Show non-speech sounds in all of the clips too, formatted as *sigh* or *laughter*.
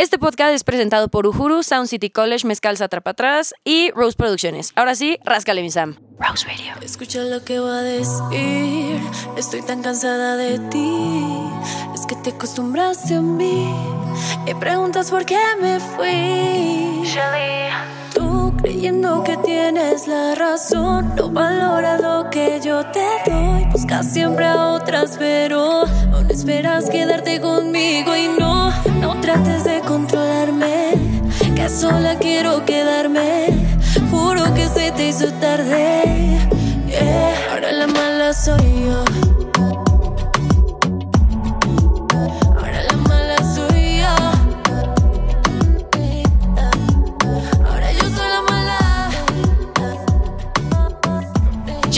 Este podcast es presentado por Uhuru, Sound City College, Mezcal Trapa Atrás y Rose Producciones. Ahora sí, ráscale mi Sam. Rose Radio. Escucha lo que voy a decir. Estoy tan cansada de ti. Es que te acostumbraste a mí. Y preguntas por qué me fui. Shelly. Creyendo que tienes la razón. No valora lo que yo te doy. Buscas siempre a otras, pero aún esperas quedarte conmigo. Y no, no trates de controlarme. Que sola quiero quedarme. Juro que se te hizo tarde. Ahora la mala soy yo.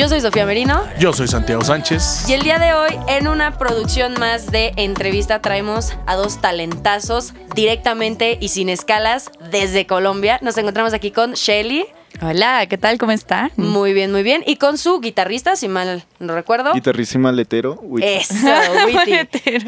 Yo soy Sofía Merino. Yo soy Santiago Sánchez. Y el día de hoy, en una producción más de entrevista, traemos a dos talentazos directamente y sin escalas desde Colombia. Nos encontramos aquí con Shelly. Hola, ¿qué tal? ¿Cómo está? Muy bien, muy bien. Y con su guitarrista, si mal no recuerdo. Guitarrísima letero. Uy, Eso, *laughs* Witty.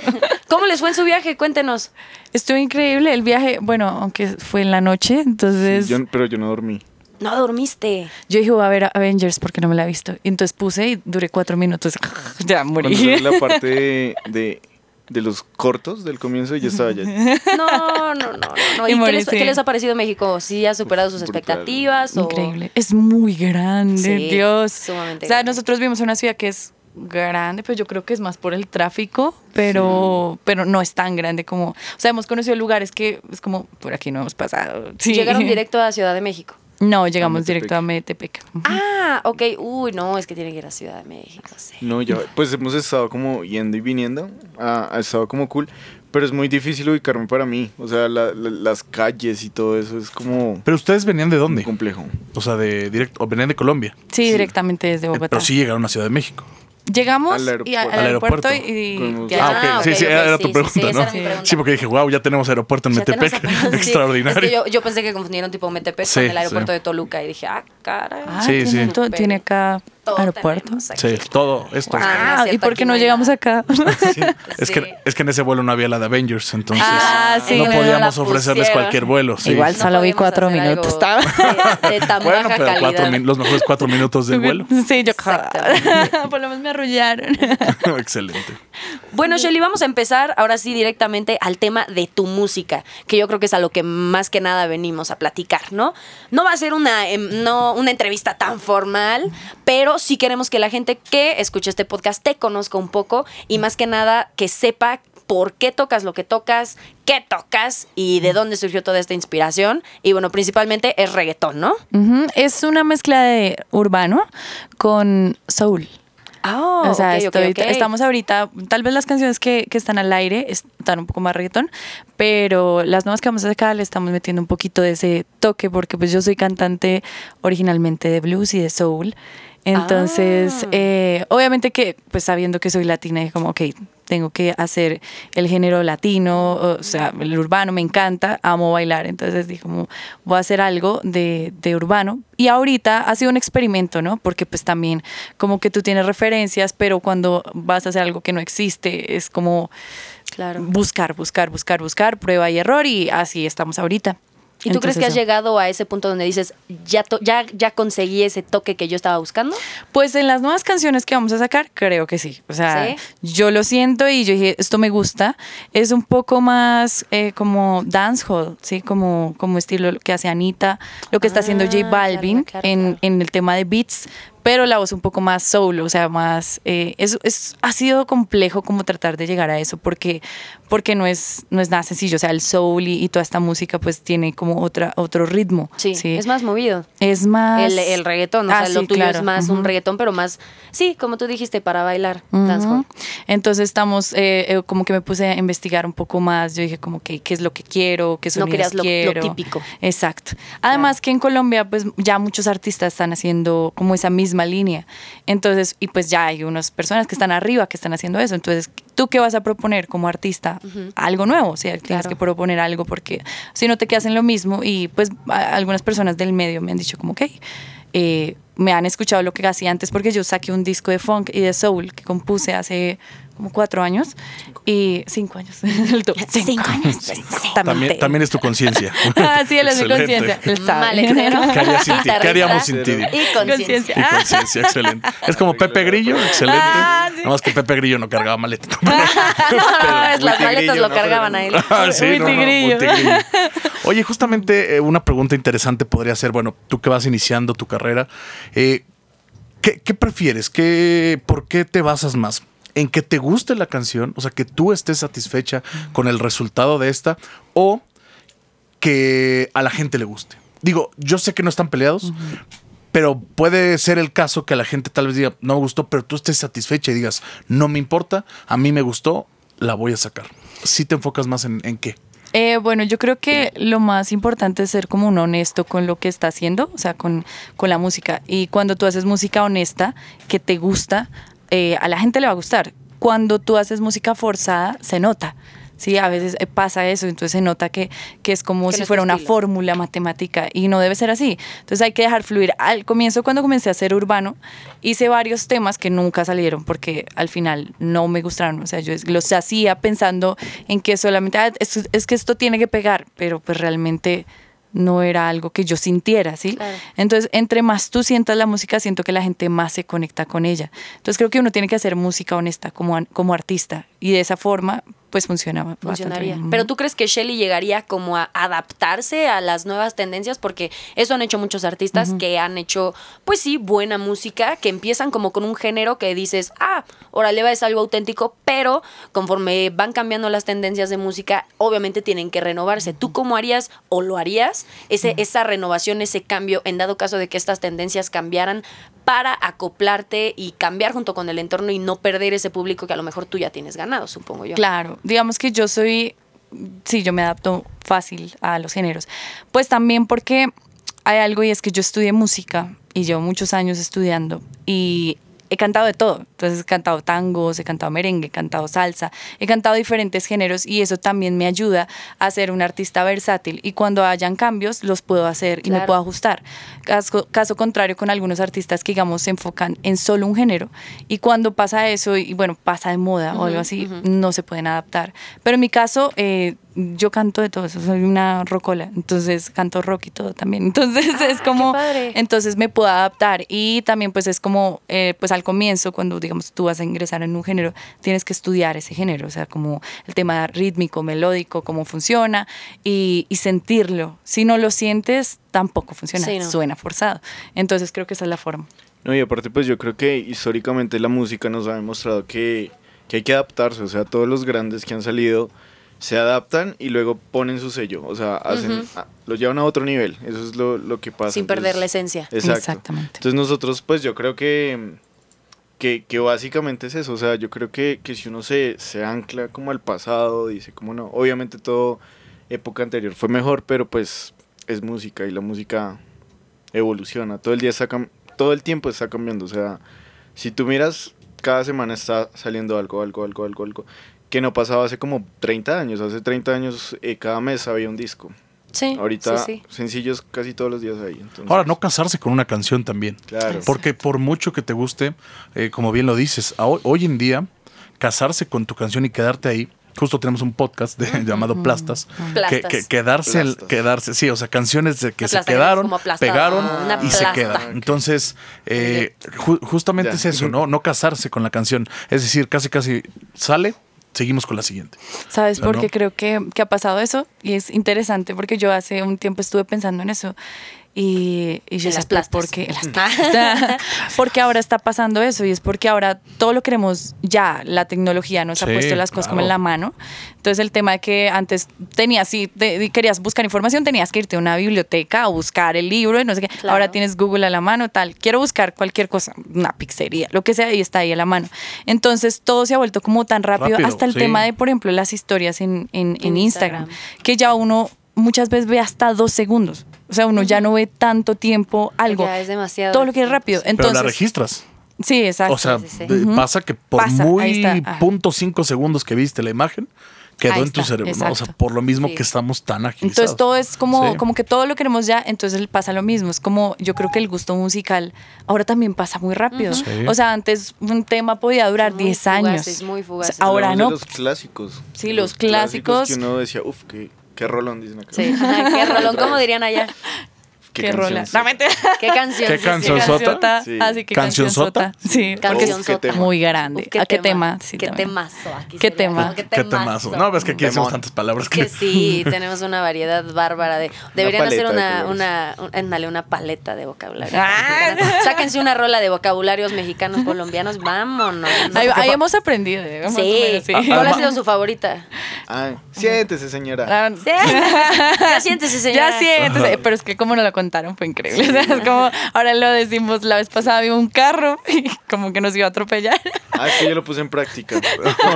¿Cómo les fue en su viaje? Cuéntenos. Estuvo increíble el viaje, bueno, aunque fue en la noche, entonces yo- pero yo no dormí. No dormiste. yo dije voy a ver Avengers porque no me la he visto. Y entonces puse y duré cuatro minutos. *laughs* ya Cuando morí. la *laughs* parte de, de, de los cortos del comienzo, yo estaba ya. No, no, no, no. no. *laughs* ¿Y Y qué les, sí. qué les ha parecido México? ¿Sí ha superado sus Brutal. expectativas? o- Increíble. Es muy grande, Sí, Dios. sumamente o sea, grande. nosotros vimos una ciudad que es grande, pero yo creo que es más por el tráfico, pero, pero no es tan grande como... O sea, hemos conocido lugares que es como, por aquí no hemos pasado. Sí. Llegaron directo a Ciudad de México. No, llegamos Metepec. directo a Metepec. Ah, ok. Uy, no, es que tiene que ir a Ciudad de México. sí. No, ya, pues hemos estado como yendo y viniendo. Ha, ha estado como cool. Pero es muy difícil ubicarme para mí. O sea, la- la- las calles y todo eso es como Pero ustedes venían de dónde? complejo. O sea, de directo, o venían de Colombia. Sí, directamente desde Eh, Bogotá. Pero sí llegaron a Ciudad de México. Llegamos Al y a- al aeropuerto. Al aeropuerto, aeropuerto. y. Ah, ok. Ah, sí, sí, era tu sí, pregunta, sí, ¿no? pregunta. Sí, porque dije, wow, ya tenemos aeropuerto en Ya Metepec. aeropuerto, *laughs* sí. Extraordinario. Es que yo, yo pensé que confundieron tipo Metepec Sí, con el aeropuerto sí. de Toluca y dije, ah, caray. Ah, Sí, tiene, sí. to- tiene acá Todo aeropuerto. tenemos aquí. Sí, todo esto. Ah, Ah, ¿y por qué no llegamos acá? *laughs* Es, *laughs* Sí. que, es que en ese vuelo no había la de Avengers, entonces Ah, sí. no No podíamos ofrecerles cualquier vuelo. Igual solo vi cuatro minutos. De, de tan Bueno, baja pero cuatro los mejores cuatro minutos del vuelo. *laughs* Sí, yo. Por lo menos me arrullaron. Excelente. Bueno, Shelly, vamos a empezar ahora sí directamente al tema de tu música, que yo creo que es a lo que más que nada venimos a platicar, ¿no? No va a ser una, em, no, una entrevista tan formal, pero sí queremos que la gente que escuche este podcast te conozca un poco y más que nada que sepa por qué tocas lo que tocas, qué tocas y de dónde surgió toda esta inspiración. Y bueno, principalmente es reggaetón, ¿no? Es una mezcla de urbano con soul. Ah, o sea, estamos ahorita, tal vez las canciones que, que están al aire están un poco más reggaetón, pero las nuevas que vamos a sacar le estamos metiendo un poquito de ese toque, porque pues yo soy cantante originalmente de blues y de soul. Entonces, Ah. eh, obviamente que, pues sabiendo que soy latina, dije como, ok, tengo que hacer el género latino, o sea, el urbano me encanta, amo bailar, entonces dije como, voy a hacer algo de, de urbano. Y ahorita ha sido un experimento, ¿no? Porque pues también como que tú tienes referencias, pero cuando vas a hacer algo que no existe, es como Claro. buscar, buscar, buscar, buscar, prueba y error y así estamos ahorita. ¿Y tú crees que has llegado a ese punto donde dices, ya, to- ya, ya conseguí ese toque que yo estaba buscando? Pues en las nuevas canciones que vamos a sacar, creo que sí. O sea, ¿Sí? yo lo siento y yo dije, esto me gusta. Es un poco más eh, como dancehall, ¿sí? Como, como estilo lo que hace Anita, lo que está haciendo Ah, J Balvin claro, claro, en, en el tema de beats, pero la voz un poco más soul, o sea, más... eh, es, es- ha sido complejo como tratar de llegar a eso porque, porque no, es, no es nada sencillo. O sea, el soul y, y toda esta música pues tiene como otra, otro ritmo. Sí, es más movido. Es más... El, el reggaetón, o Ah, sea, lo sí, tuyo claro. es más un Ujú. reggaetón, pero más, sí, como tú dijiste, para bailar, Ujú. dancehall. Entonces estamos, eh, eh, como que me puse a investigar un poco más. Yo dije como que qué es lo que quiero, qué No sonidos querías lo- lo quiero. típico. Exacto. Además que en Colombia pues ya muchos artistas están haciendo como esa misma línea. Entonces, y pues ya hay unas personas que están arriba que están haciendo eso. Entonces, ¿tú qué vas a proponer como artista? Algo nuevo, o sea, tienes que proponer algo porque si no te quedas en lo mismo y pues algunas personas del medio me han dicho como, ok, eh, me han escuchado lo que hacía antes porque yo saqué un disco de funk y de soul que compuse hace como cuatro años y cinco años. *laughs* El. Cinco años. También, también es tu conciencia. *laughs* Ah, sí, él es mi conciencia. Él sabe. Maletero. *laughs* ¿Qué harías sin ti? ¿Qué haríamos sin ti? Y conciencia. Y conciencia, excelente. Es como Pepe Grillo, excelente. Ah, sí. Nada más que Pepe Grillo no cargaba maleta. No, las maletas lo ¿no? cargaban a él. Ah, sí, Muy no, no. Oye, justamente eh, una pregunta interesante podría ser, bueno, tú que vas iniciando tu carrera, eh, ¿qué, qué prefieres? ¿Qué, ¿Por qué te basas más? ¿En que te guste la canción? O sea, que tú estés satisfecha con el resultado de esta o que a la gente le guste. Digo, yo sé que no están peleados, pero puede ser el caso que a la gente tal vez diga, no me gustó, pero tú estés satisfecha y digas, no me importa, a mí me gustó, la voy a sacar. Si te enfocas más en, en qué. Eh, bueno, yo creo que lo más importante es ser como un honesto con lo que está haciendo, o sea, con, con la música. Y cuando tú haces música honesta, que te gusta, eh, a la gente le va a gustar. Cuando tú haces música forzada, se nota. Sí, a veces eh, pasa eso, entonces se nota que, que es como Que si no fuera una fórmula matemática y no debe ser así. Entonces hay que dejar fluir. Al comienzo, cuando comencé a hacer urbano, hice varios temas que nunca salieron porque al final no me gustaron. O sea, yo los hacía pensando en que solamente, "Ah, es, es que esto tiene que pegar, pero pues realmente no era algo que yo sintiera, ¿sí? Claro. Entonces, entre más tú sientas la música, siento que la gente más se conecta con ella. Entonces, creo que uno tiene que hacer música honesta como, como artista y de esa forma, pues funciona bastante Funcionaría. Pero tú crees que Shelly llegaría como a adaptarse a las nuevas tendencias porque eso han hecho muchos artistas que han hecho, pues sí, buena música, que empiezan como con un género que dices, ah, órale, va, es algo auténtico, pero conforme van cambiando las tendencias de música, obviamente tienen que renovarse. ¿Tú cómo harías o lo harías ese, esa renovación, ese cambio, en dado caso de que estas tendencias cambiaran para acoplarte y cambiar junto con el entorno y no perder ese público que a lo mejor tú ya tienes ganado, supongo yo? Claro, digamos que yo soy, sí, yo me adapto fácil a los géneros. Pues también porque hay algo y es que yo estudié música y llevo muchos años estudiando y he cantado de todo. Entonces he cantado tangos, he cantado merengue, he cantado salsa, he cantado diferentes géneros y eso también me ayuda a ser un artista versátil y cuando hayan cambios los puedo hacer y me puedo ajustar. Caso, caso contrario con algunos artistas que digamos se enfocan en solo un género y cuando pasa eso y bueno, pasa de moda o algo así, no se pueden adaptar. Pero en mi caso, eh, yo canto de todo eso, soy una rocola, entonces canto rock y todo también. *laughs* Entonces es como, padre. entonces me puedo adaptar y también pues es como, eh, pues al comienzo cuando digamos tú vas a ingresar en un género, tienes que estudiar ese género, o sea, como el tema rítmico, melódico, cómo funciona y, y sentirlo. Si no lo sientes, tampoco funciona, Sí, no. suena forzado. Entonces creo que esa es la forma. No, y aparte, pues yo creo que históricamente la música nos ha demostrado que, que hay que adaptarse. O sea, todos los grandes que han salido se adaptan y luego ponen su sello. O sea, hacen, ah, lo llevan a otro nivel. Eso es lo, lo que pasa. Sin perder la esencia. Exacto. Exactamente. Entonces nosotros, pues yo creo que, que, que básicamente es eso. O sea, yo creo que, que si uno se, se ancla como al pasado, dice como no, obviamente todo época anterior fue mejor, pero pues es música y la música evoluciona. Todo el día está cam- todo el tiempo está cambiando. O sea, si tú miras, cada semana está saliendo algo, algo, algo, algo, algo. Que no pasaba hace como 30 años. Hace 30 años eh, cada mes había un disco. Sí. Ahorita sí, sí. sencillos casi todos los días hay. Entonces, Ahora, no casarse con una canción también. Claro. Porque por mucho que te guste, eh, como bien lo dices, hoy, hoy en día, casarse con tu canción y quedarte ahí. Justo tenemos un podcast de- llamado Plastas. Plastas. Que, que- quedarse, el- Plastas. quedarse, sí, o sea, canciones de que se quedaron, pegaron una y se quedan. Entonces, eh, ju- justamente Ya. es eso, ¿no? No casarse con la canción. Es decir, casi, casi sale, seguimos con la siguiente. ¿Sabes Claro. por qué creo que, que ha pasado eso? Y es interesante porque yo hace un tiempo estuve pensando en eso. Y, y yo En las plastas. ¿por qué? En las plastas. *laughs* porque ahora está pasando eso y es porque ahora todo lo queremos ya. La tecnología nos Sí, ha puesto las cosas como en claro. la mano. Entonces el tema de que antes tenías, si te- querías buscar información, tenías que irte a una biblioteca o buscar el libro y no sé qué. Claro. Ahora tienes Google a la mano, tal. Quiero buscar cualquier cosa, una pizzería, lo que sea, y está ahí a la mano. Entonces todo se ha vuelto como tan rápido, Rápido, hasta el sí. tema de, por ejemplo, las historias en, en- en En Instagram, Instagram. que ya uno muchas veces ve hasta dos segundos. O sea, uno ya no ve tanto tiempo algo. Ya es demasiado. Todo lo que es rápido. Pero la Entonces, registras. sí, exacto. O sea, sí, sí. de- pasa que por Pasa, muy punto cinco segundos que viste la imagen, quedó Ahí en tu está, cerebro, ¿no? O sea, por lo mismo Sí. que estamos tan agilizados. Entonces todo es como, Sí. como que todo lo queremos ya, entonces pasa lo mismo. Es como, yo creo que el gusto musical ahora también pasa muy rápido. Sí. O sea, antes un tema podía durar Muy 10 años. fugaces, muy fugaces. O sea, ahora no. los clásicos. Sí, los clásicos. Que uno decía, uff, qué, qué rolón, dicen acá. Sí. Qué rolón, ¿cómo *laughs* dirían allá? Qué, canción rola. sota. No, mentira. ¿Qué canción? ¿Qué sí, sí. canción Qué sota? Sí. Así que ¿Cancionzota? cancionzota. Sí, porque Canción es qué sota. tema. muy grande. Uf, qué ¿A qué tema? Sí, qué también. temazo. Aquí ¿Qué tema? como, Qué temazo. No, ves que aquí hacemos tantas palabras que que. sí, *laughs* tenemos una variedad bárbara de. Deberían hacer paleta de una, una, una paleta de vocabulario. Ah. *laughs* Sáquense una rola de vocabularios mexicanos, colombianos, vámonos. Ahí, ahí hemos aprendido. eh, Sí, sí. ¿cuál ha sido su favorita? Ay, siéntese, señora. Ah, Sí, ya *laughs* siéntese, señora. Ya siéntese, pero es que como nos lo contaron fue increíble. O sea, es como, ahora lo decimos, la vez pasada había un carro *laughs* y como que nos iba a atropellar. Ah, es que yo lo puse en práctica.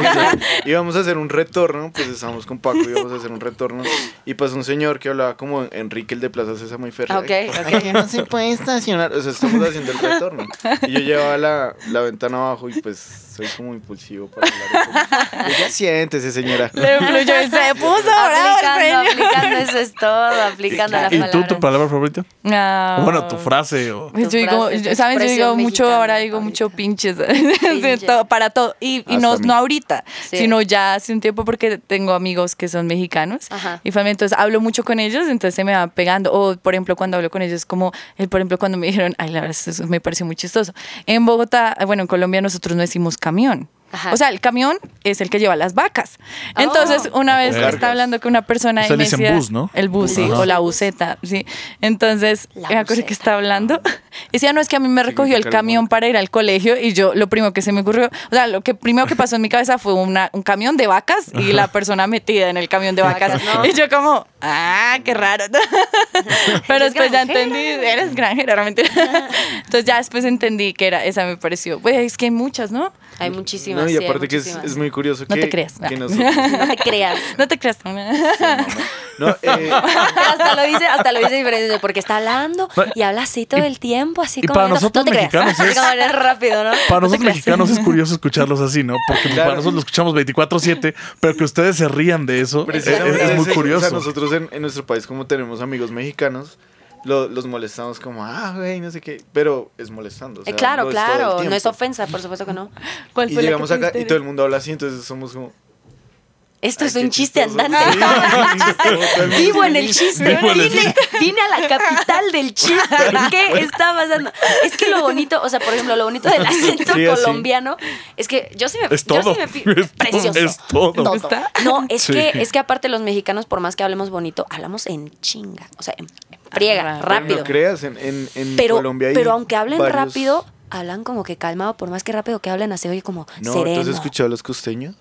*laughs* íbamos a hacer un retorno, pues estábamos con Paco, íbamos a hacer un retorno. Y pasó un señor que hablaba como Enrique el de Plaza Sésamo y Ferrer. Ok, ok. Ay, no se puede estacionar. O sea, estamos haciendo el retorno. Y yo llevaba la, la ventana abajo y pues soy como impulsivo para hablar. Y ya *laughs* siéntese, señora. Le fluyó y se puso ahora, Aplicando, eso es todo, aplicando la ¿Y palabra. tú, tu palabra favorita? Ah. O Bueno, tu frase. O... Pues yo digo, frase, tu yo- ¿saben? Yo digo mucho, ahora digo favorita. mucho pinches. *laughs* Pinche. Para todo. Y, y no, Hasta mí. no ahorita, Sí. sino ya hace un tiempo porque tengo amigos que son mexicanos. Ajá. Y familia, entonces hablo mucho con ellos, entonces se me va pegando. O, por ejemplo, cuando hablo con ellos, como, por ejemplo, cuando me dijeron, ay, la verdad, eso me pareció muy chistoso. En Bogotá, bueno, en Colombia nosotros no decimos camión. Ajá. O sea, el camión es el que lleva las vacas. Entonces, Oh. una vez Cargas. estaba hablando con una persona y me dicen decía, bus, ¿no? El bus, sí, Ajá. o la buseta, sí. Entonces, La me acuerdo que estaba hablando. Y decía, no, es que a mí me recogió el camión para ir al colegio y yo, lo primero que se me ocurrió, o sea, lo que primero que pasó en mi cabeza fue una, un camión de vacas y la persona metida en el camión de vacas. Vacas, ¿no? Y yo como, ah, qué raro. *laughs* Pero después ya entendí, eres granjera, era mentira. *laughs* Entonces ya después entendí que era, esa me pareció. Pues es que hay muchas, ¿no? Hay muchísimas. No, y sí, aparte que es, es muy curioso No que, te creas. que nosotros... *laughs* No te creas. No te creas. No, eh, *laughs* hasta lo dice, hasta lo dice diferente, porque está hablando y habla así todo el tiempo, así y como. para no- nosotros no te creas. mexicanos *laughs* es- rápido, ¿no? Para nosotros mexicanos es curioso escucharlos así, ¿no? Porque Claro. para nosotros lo escuchamos 24-7, pero que ustedes se rían de eso es, precisamente es muy curioso. O sea, nosotros en, en nuestro país, como tenemos amigos mexicanos, lo- los molestamos como, ah, güey, no sé qué. Pero es molestando. o Eh, claro, claro. No es ofensa, por supuesto que no. ¿Cuál Y fue llegamos acá y todo el mundo habla así, entonces somos como. Esto Ay, es un chiste chistoso. andante. Sí, Vivo en el chiste. Vine, vine a la capital del chiste. ¿Qué está pasando? Es que lo bonito, o sea, por ejemplo, lo bonito del acento Sí, colombiano es que yo sí me. Es yo todo. sí me fi- Es todo, precioso. es todo. ¿Está? No, es Sí. que es que aparte los mexicanos, por más que hablemos bonito, hablamos en chinga. O sea, en, en friega, Ah, rápido. No creas, en, en, en Pero, Colombia hay pero aunque hablen varios- rápido, hablan como que calmado, por más que rápido que hablen, así oye como No, sereno. ¿tú has escuchado a los costeños?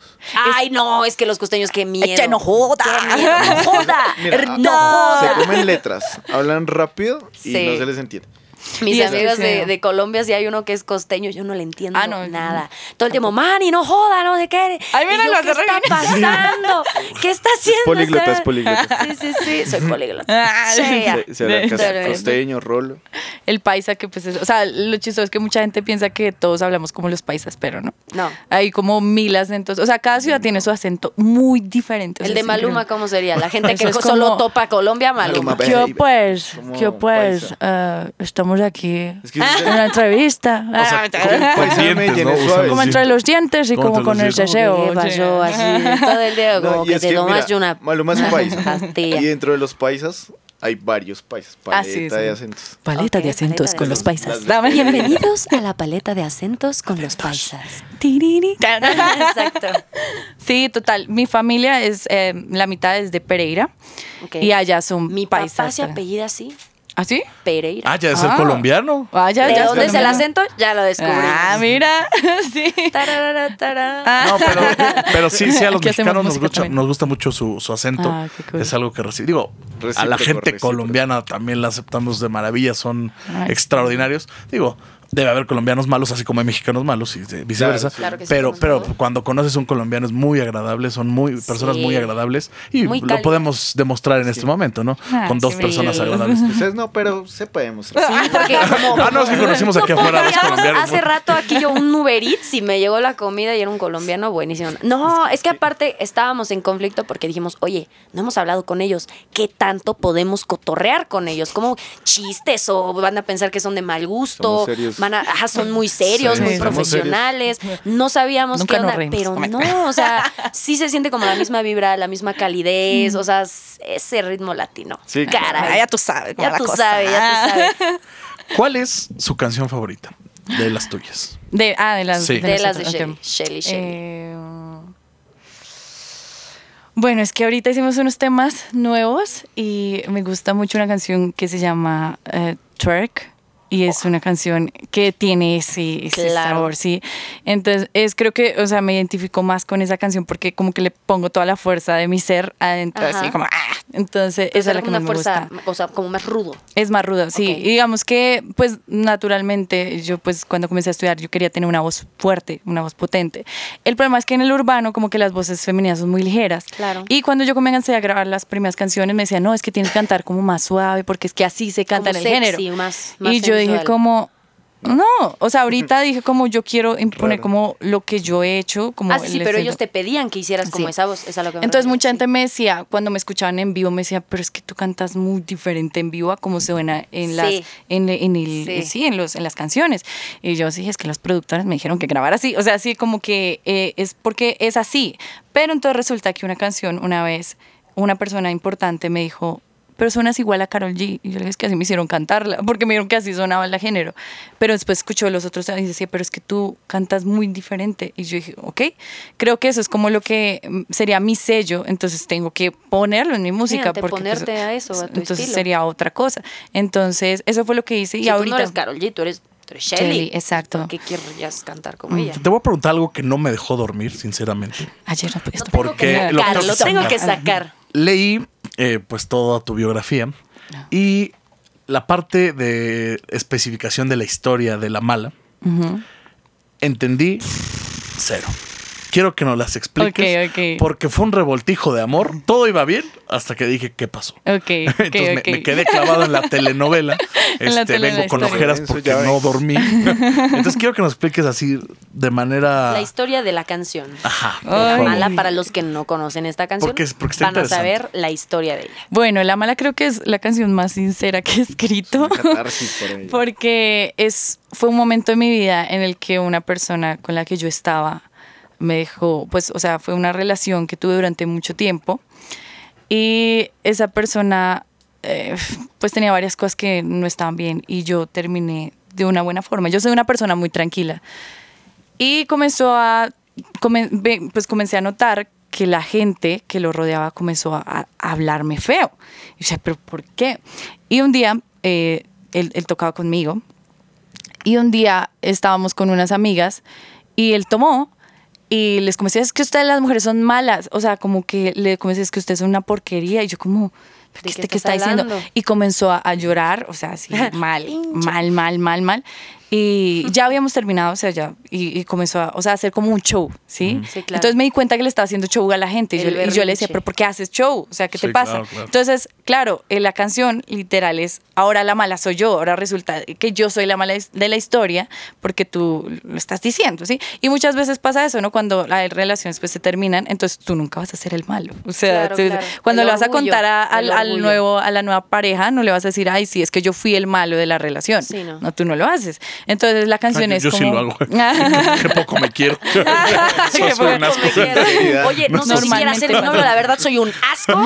Ay, no, es que los costeños, qué miedo. Echa, no joda. No joda. Mira, no joda. Se comen letras, hablan rápido y Sí. no se les entiende. Mis es sí. de, de Colombia, si hay uno que es costeño, yo no le entiendo Ah, no, nada. Todo el tiempo, Manny, no joda, no sé qué. Ay, mira, yo, lo ¿Qué está pasando? *laughs* ¿Qué está haciendo? políglota, esta- es políglota. Sí, sí, sí, soy políglota. Ah, Sí, sí. ya. Se, se habla De- casi de- costeño, rolo. El paisa que pues es, o sea, lo chistoso es que mucha gente piensa que todos hablamos como los paisas, pero no. No. Hay como mil acentos, o sea, cada ciudad tiene su acento muy diferente. o El de es Maluma, increíble. ¿cómo sería? La gente *laughs* que es solo como- topa Colombia, Maluma. Maluma, Yo pues, yo pues, paisa. eh, estamos aquí Es que en una entrevista. Ah, Pues, Con *laughs* dientes, ¿no? como los entre los dientes y Como con el los deseo. ¿Qué pasó? Así, *laughs* todo el día, No, como y que es te tomas mira, una Maluma es paisa. pastilla. Y dentro de los paisas hay varios paisas. Ah, Paleta sí, sí. de acentos. Paleta Ok, de acentos paleta de con los acentos. paisas. Dame. Bienvenidos a la paleta de acentos con los paisas. *laughs* Exacto. Sí, total. Mi familia es, eh, la mitad es de Pereira Ok. y allá son Mi papá paisas. se apellida así, ¿Ah, sí? Pereira. Ah, ya es el Ah. colombiano. Ah, ya, ¿De ya dónde es el colombiano. acento? Ya lo descubrimos. Ah, mira. *laughs* sí. Tararara, tará. Ah. No, pero, pero sí, sí, a los mexicanos nos gusta, nos gusta mucho su, su acento. Ah, qué cool. Es algo que recibe. Digo, a la gente recíproco. colombiana también la aceptamos de maravilla, son Ay, extraordinarios. Digo, debe haber colombianos malos, así como hay mexicanos malos y viceversa. Claro, que sí, pero, pero cuando conoces un colombiano es muy agradable, son muy personas Sí. muy agradables y Muy lo podemos demostrar en este momento, ¿no? Ah, Con dos sí. personas agradables. *laughs* Ustedes no, pero se puede. Sí, porque. Ah, no, es que conocimos aquí afuera dos *laughs* colombianos. Hace rato aquí yo un Uber Eats y me llegó la comida y era un colombiano buenísimo. No, es que aparte estábamos en conflicto porque dijimos, oye, no hemos hablado con ellos. ¿Qué tanto podemos cotorrear con ellos? ¿Como chistes o van a pensar que son de mal gusto? Somos serios. Van a, ajá, son muy serios, Sí, muy profesionales. No sabíamos Nunca qué onda, reímos. pero no, o sea, sí se siente como la misma vibra, la misma calidez, o sea, ese ritmo latino. Sí, Caray. Ah, ya tú sabes. Ya tú cosa. sabes, ya tú sabes. ¿Cuál es su canción favorita de las tuyas? De, ah, de las Sí. De las de nosotros, Shelly. Shelly. Shelly. Eh, bueno, es que ahorita hicimos unos temas nuevos y me gusta mucho una canción que se llama eh, Twerk. Y es una canción que tiene ese, ese Claro. sabor, sí. Entonces, es creo que, o sea, me identifico más con esa canción porque como que le pongo toda la fuerza de mi ser adentro, Ajá. así como, ¡ah! Entonces, esa es la que más me fuerza, gusta. o sea, como más rudo. Es más ruda, sí. Ok. Y digamos que, pues, naturalmente, yo, pues, cuando comencé a estudiar, yo quería tener una voz fuerte, una voz potente. El problema es que en el urbano, como que las voces femeninas son muy ligeras. Claro. Y cuando yo comencé a grabar las primeras canciones, me decían, no, es que tienes que cantar como más suave, porque es que así se canta Como en el sexy, género. más- más y yo dije, como. No, o sea, ahorita dije como yo quiero imponer Claro. como lo que yo he hecho, como Ah, sí, sí, el pero ellos te pedían que hicieras como Sí. esa voz. Es a lo que me Entonces refiero, mucha gente me decía, cuando me escuchaban en vivo, me decía, pero es que tú cantas muy diferente en vivo a como suena en las, en, en el, Sí. sí. en los, en las canciones. Y yo sí, es que los productores me dijeron que grabara así. O sea, así como que eh, es porque es así. Pero entonces resulta que una canción, una vez, una persona importante me dijo, pero suenas igual a Carol G. Y yo le dije, es que así me hicieron cantarla, porque me dijeron que así sonaba el género. Pero después escuchó los otros y decía, pero es que tú cantas muy diferente. Y yo dije, ok, creo que eso es como lo que mm, sería mi sello, entonces tengo que ponerlo en mi música. Fíjate, porque pues, ponerte a eso, a tu Entonces estilo. sería otra cosa. Entonces, eso fue lo que hice. Si y tú ahorita... no eres Carol G, tú eres, Shelly. Exacto. ¿Por qué querrías cantar como ella? Te voy a preguntar algo que no me dejó dormir, sinceramente. Ayer no pude. Porque lo lo, tengo que sacar. Leí eh, pues toda tu biografía y la parte de especificación de la historia de la mala, entendí cero. Quiero que nos las expliques. Ok, ok. Porque fue un revoltijo de amor. Todo iba bien hasta que dije, ¿qué pasó? Ok, *laughs* Entonces me- quedé clavado en la telenovela. *laughs* En la Este, telenovela vengo con historia. ojeras porque no dormí. *laughs* Entonces quiero que nos expliques así de manera. La historia de la canción. Ajá. La mala, para los que no conocen esta canción, Porque es- porque está van a saber la historia de ella. Bueno, La Mala creo que es la canción más sincera que he escrito. Por. Porque es, fue un momento en mi vida en el que una persona con la que yo estaba me dejó, pues, o sea, fue una relación que tuve durante mucho tiempo. Y esa persona, eh, pues, tenía varias cosas que no estaban bien y yo terminé de una buena forma. Yo soy una persona muy tranquila. Y comenzó a, pues comencé a notar que la gente que lo rodeaba comenzó a, hablarme feo. Y yo decía, ¿pero por qué? Y un día, eh, él tocaba conmigo, y un día estábamos con unas amigas, y él tomó, y les comencé, es que ustedes las mujeres son malas. O sea, como que le comencé, es que ustedes son una porquería. Y yo como, ¿De ¿qué, este- qué está diciendo? hablando? Y comenzó a, a llorar, o sea, así, *laughs* mal, mal, mal, mal, mal. Y ya habíamos terminado, o sea, ya, y, y comenzó a, o sea, a hacer como un show, ¿sí? Sí, claro. Entonces me di cuenta que le estaba haciendo show a la gente. Y yo, El y yo le decía. ¿pero por qué haces show? O sea, ¿qué Sí, te pasa? claro, claro. Entonces, claro, en la canción literal es, ahora la mala soy yo, ahora resulta que yo soy la mala de la historia porque tú lo estás diciendo, ¿sí? Y muchas veces pasa eso, ¿no? Cuando las relaciones pues se terminan, entonces tú nunca vas a ser el malo. O sea, Claro, tú- claro. cuando El le vas a contar a- al, nuevo, a la nueva pareja, no le vas a decir, ay, sí, es que yo fui el malo de la relación. Sí, no. no, tú no lo haces. Entonces la canción Ay, es yo sí como... lo hago. *laughs* *laughs* Qué poco me quiero. *laughs* Qué Soy un asco. Me quiero. Oye, no, No, sé si quiera ser mi novio, la verdad soy un asco.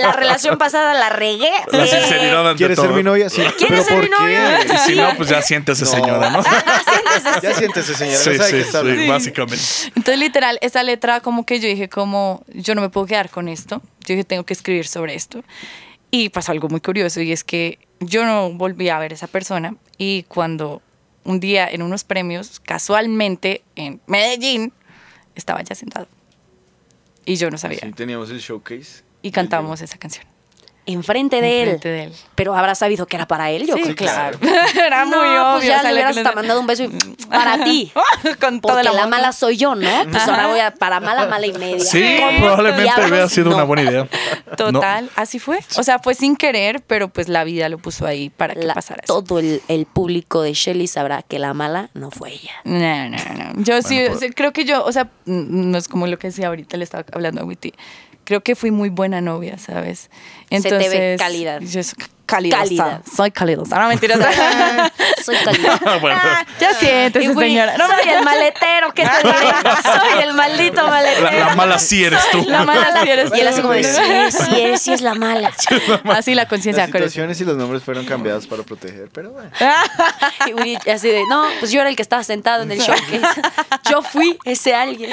La relación pasada la regué. La sinceridad ante ¿Quieres todo. ser mi novia? Sí. ¿Quieres ¿Pero ser por mi novia? qué? Y si Sí. no, pues ya siéntese, No. señora, ¿no? Ya siéntese, señora. Sí, no sí, sí, básicamente. Entonces, literal, esa letra como que yo dije como, yo no me puedo quedar con esto. Yo dije, tengo que escribir sobre esto. Y pasó algo muy curioso y es que yo no volví a ver a esa persona y cuando un día en unos premios, casualmente en Medellín, estaba ya sentado. Y yo no sabía. Sí, teníamos el showcase. Y cantamos esa canción. Enfrente de Enfrente él. de él. Pero habrá sabido que era para él, yo Sí, creo que claro. *laughs* Era muy No, obvio. pues ya o sea, le hubieras hasta mandado un beso y *laughs* para ti. *laughs* Con todo Porque la mala soy yo, ¿no? Pues ahora voy a para mala, mala y media. Sí, ¿Cómo probablemente hubiera sido no? una buena idea. Total, así fue. O sea, fue sin querer, pero pues la vida lo puso ahí para que La- pasara eso. todo el, el público de Shelly sabrá que la mala no fue ella. No, no, no. Yo sí, pues- creo que yo, o sea, mm, no es como lo que decía ahorita, le estaba hablando a Witty. Creo que fui muy buena novia, ¿sabes? Se te ve calidad. Yo *laughs* soy calidosa. Cálida. Soy calidosa. No, mentiras. *laughs* *laughs* Soy. Bueno, Ah, ya siéntese, Y señora. No, soy el maletero, ¿qué te? Soy el maldito maletero. la, la mala sí eres tú. La mala sí eres Y él así como de, tú. sí, sí, es, sí es la mala. Así la conciencia. Las situaciones y los nombres fueron cambiados para proteger, pero bueno. Y Uri así de, no, pues yo era el que estaba sentado en el showcase. Yo fui ese alguien.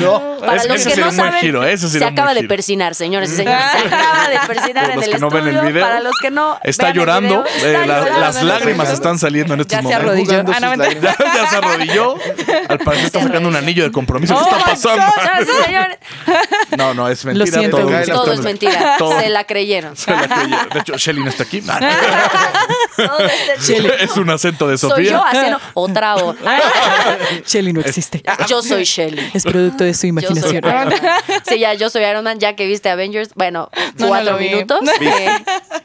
No. Para Ese- los ese que no saben, giro, se acaba de persinar, señores y señores. Se acaba de persinar en los el que no ven el estudio. video, Para los que no Está llorando, video, eh, la- llorando. las lágrimas están saliendo en estos Ya se momentos. arrodilló. Ah, no. Ya, *laughs* ya se arrodilló. Al parecer está sacando un anillo de compromiso. ¿Qué Oh está pasando? *laughs* No, no, es mentira. siento. todo, Todo está- todo es mentira. todo- Se la creyeron. se la creyó. De hecho, Shelly no está aquí. *laughs* Este- Es un acento de Soy Sofía. yo haciendo otra voz. Shelly no existe. Yo soy Shelly. Es producto de su soy imaginación. Man. Sí, ya, yo soy Iron Man, ya que viste Avengers. Bueno, No, no cuatro minutos. eh,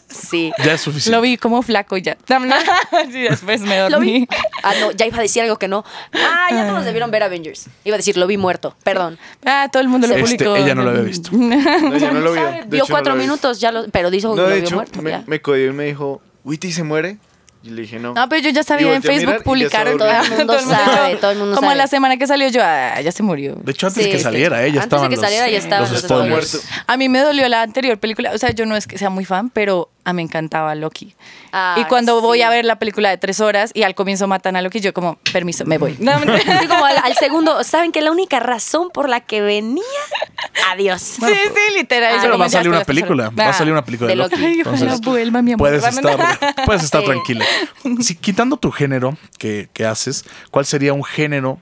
sí. Ya es suficiente. Lo vi como flaco ya. *laughs* Sí, después me Lo dormí. vi. Ah, no, ya iba a decir algo que no. Ah, ya todos debieron ver Avengers. Iba a decir, lo vi muerto. Perdón. Ah, todo el mundo lo Este, publicó. ella no lo había visto. *laughs* No, yo no lo Vio hecho, no cuatro lo vi. minutos, ya lo, pero dijo que No, lo de vio hecho, muerto. me, ya. me codió y me dijo, ¿Witty se muere? Y le dije, no. No, pero yo ya sabía en Facebook publicaron. Todo el mundo sabe, todo el mundo Como sabe. la semana que salió yo, ah, ya se murió. De hecho, antes Sí, que sí. saliera, ella Antes estaba de que saliera ya estaban los spoilers. A mí me dolió la anterior película. O sea, yo no es que sea muy fan, pero a mí me encantaba Loki. Ah, y cuando voy sí. a ver la película de tres horas y al comienzo matan a Loki, yo como, permiso, me voy. *laughs* No. Así como al, al segundo, ¿saben que la única razón por la que venía? Adiós. sí, sí, literal. Ah, Pero va a salir una película. Va a salir una película de Loki. Loki. Ay, ojalá Entonces, vuelva, mi amor. puedes estar, puedes estar tranquila. Si, quitando tu género que, que haces, ¿cuál sería un género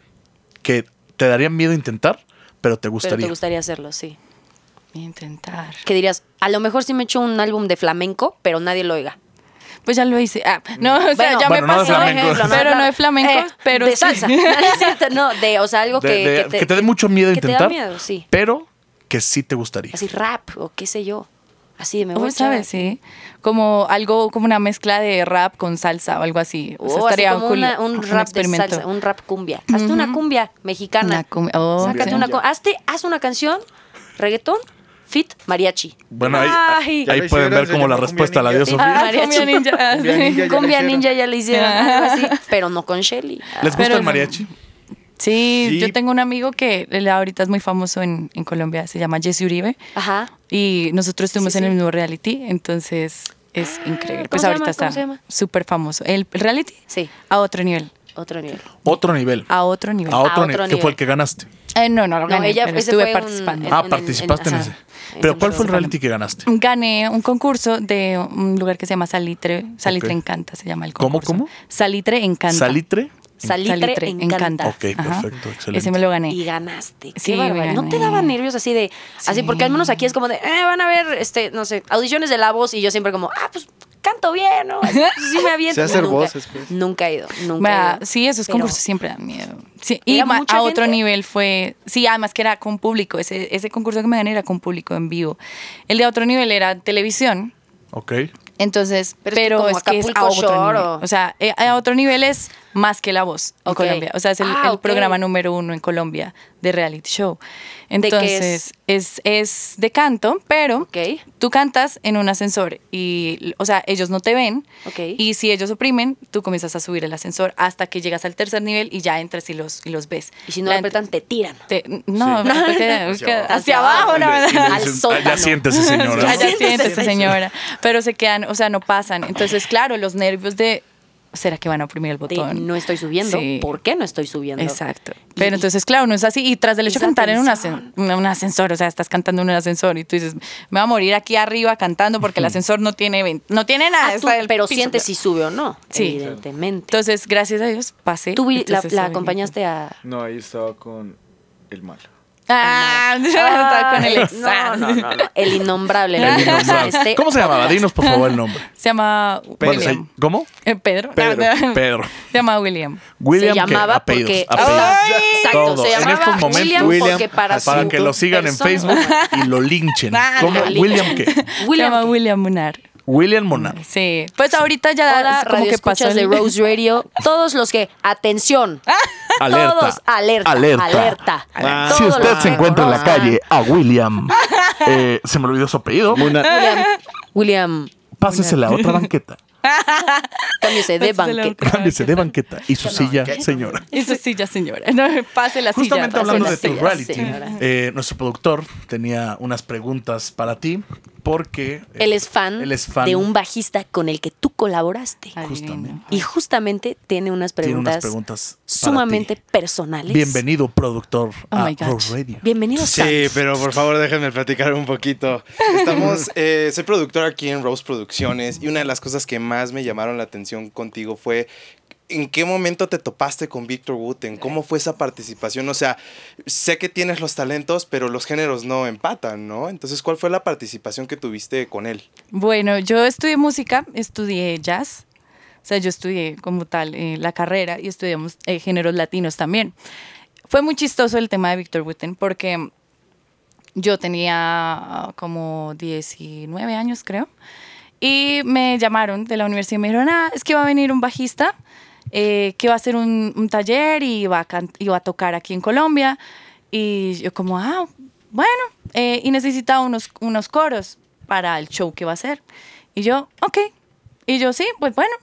que te daría miedo intentar, pero te Pero gustaría? te gustaría hacerlo, sí. Intentar. Que dirías, a lo mejor sí me echo un álbum de flamenco, pero nadie lo oiga. Pues ya lo hice. Ah, no, o sea, Bueno, ya Bueno, me no de pasó. flamenco. pero no de flamenco, Eh, pero de sí. salsa. *laughs* No, no, de, o sea, algo De- que, de- que te dé mucho miedo que te da intentar, miedo, sí. pero que sí te gustaría. Así rap o qué sé yo. Así de me voy ¿Cómo a echar- sabes? Sí. Como algo, como una mezcla de rap con salsa o algo así. O sea, Oh, así estaría como cool. una- un Un rap de experimento. salsa, un rap cumbia. Hazte una cumbia mexicana. Una cumbia. Oh, Sácate sí. una cu- hazte, haz una canción, reggaetón, fit, mariachi. Bueno, ahí, pueden ver como la respuesta la Cumbia dio Ninja. Sofía. Ah, Mariachi. cumbia ninja. ah, Cumbia *laughs* ninja. ya la le hicieron, algo así, pero no con Shelly. ¿Les gusta Pero el mariachi? Sí, Sí. yo tengo un amigo que ahorita es muy famoso en, en Colombia, se llama Jesse Uribe. Ajá. Y nosotros estuvimos Sí, en sí. el mismo reality, entonces es increíble. ¿cómo Pues se ahorita llama? ¿Cómo está se llama? súper famoso. El reality Sí, a otro nivel. otro nivel. Otro nivel. A otro nivel. A otro, otro nivel. ¿Qué nivel. fue el que ganaste? Eh, no, no lo No, gané, ella- pero estuve un- participando. en- Ah, en- participaste en, ajá. ese. Ese Pero ¿cuál fue el reality que ganaste? Gané un concurso de un lugar que se llama Salitre. Salitre. Encanta se llama el ¿Cómo, concurso. cómo? Salitre Encanta. ¿Salitre? Salitre, encanta. Ok, Ajá. perfecto, excelente. Ese me lo gané. Y ganaste. Qué Sí, bárbaro. ¿No te gané. daba nervios así de, así Sí. porque al menos aquí es como de, eh, van a ver, este, no sé, audiciones de la voz y yo siempre como, ah, pues canto bien, ¿no? Sí me *laughs* aviento. Sé hacer nunca, voces, pues. Nunca he ido, nunca Vea, he ido. sí, esos Pero- concursos siempre dan miedo. Sí, y ma- a otro gente. nivel fue, sí, además que era con público, ese, ese concurso que me gané era con público en vivo. El de otro nivel era televisión, Ok. entonces, Pero pero, es que es que es a otro Shore nivel. o- O sea, eh, a otro nivel es más que La Voz en. Colombia. O sea, es el, Ah, el programa número uno en Colombia de reality show. es? Entonces, es? Es, de canto, pero tú cantas en un ascensor y, o sea, ellos no te ven. Ok. Y si ellos oprimen, tú comienzas a subir el ascensor hasta que llegas al tercer nivel y ya entras y los, y los ves. Y si no La- lo apretan, te tiran. te- no, Sí. porque- *laughs* Hacia porque- abajo. hacia abajo, no, Al sótano. "Ah, ya siéntese, *laughs* señora. Allá Siéntese, siéntese, señora. Pero se quedan, o sea, no pasan. Entonces, claro, los nervios de. ¿Será que van a oprimir el De, botón? no estoy subiendo. Sí. ¿Por qué no estoy subiendo? Exacto. Y- Pero entonces, claro, no es así. Y tras del hecho de cantar en un, un- ascensor, o sea, estás cantando en un ascensor y tú dices, me voy a morir aquí arriba cantando porque el ascensor no tiene no tiene nada. Ah, tú- el pero piso. sientes si sube o no, Sí. evidentemente. Entonces, gracias a Dios, pasé. Tú vi- la, Entonces, la acompañaste a... No, ahí estaba con el malo. Ah, *laughs* está con el no, examen. no, no, no, El innombrable. El a innombrable. este ¿Cómo se llamaba? podcast. Dinos por favor el nombre. *laughs* Se llama William. se- ¿Cómo? Eh, Pedro. Pedro, Pedro. Se llama William. William se llamaba ¿qué? Apellidos, porque apellidos. exacto Todo. se En llamaba estos momentos, William, William, porque para, Para su que lo sigan en persona- Facebook y lo linchen. Ah, ¿Cómo? William qué? *laughs* Se llama William William Munar. William Monar. Sí. Pues ahorita ya Hola, como que escuchas de Rose Radio. Todos los que, atención, *laughs* Alerta. todos, alerta, Alerta. alerta. Ah. Si usted se encuentra en la calle a William, *laughs* eh, se me olvidó su apellido, Muna- William, William, pásese la otra banqueta. *laughs* cámbiese de banqueta. Cámbiese de banqueta y su silla, señora. Eso sí, ya señora. No, pase la Justamente silla. hablando la de tu silla, reality, señora. eh, nuestro productor tenía unas preguntas para ti porque eh, Él es fan, él es fan de un bajista con el que tú colaboraste. Justamente. Y justamente tiene unas tiene preguntas, unas preguntas para sumamente personales. Bienvenido productor Oh a Radio. Bienvenido, Sí, Sam. pero por favor déjenme platicar un poquito. Estamos, *laughs* eh, soy productor aquí en Rose Producciones y una de las cosas que más me llamaron la atención contigo fue ¿en qué momento te topaste con Víctor Wooten? ¿Cómo fue esa participación? O sea, sé que tienes los talentos, pero los géneros no empatan, ¿no? Entonces, ¿cuál fue la participación que tuviste con él? Bueno, yo estudié música, estudié jazz. O sea, yo estudié como tal eh, la carrera y estudiamos eh, géneros latinos también. Fue muy chistoso el tema de Víctor Wooten porque yo tenía ah, como 19 años, creo. Y me llamaron de la universidad y me dijeron, ah, es que va a venir un bajista eh, que va a hacer un, un taller y va, a y va a tocar aquí en Colombia. Y yo como, ah, bueno, eh, y necesitaba unos, unos coros para el show que va a hacer. Y yo, ok. Y yo, sí, pues bueno.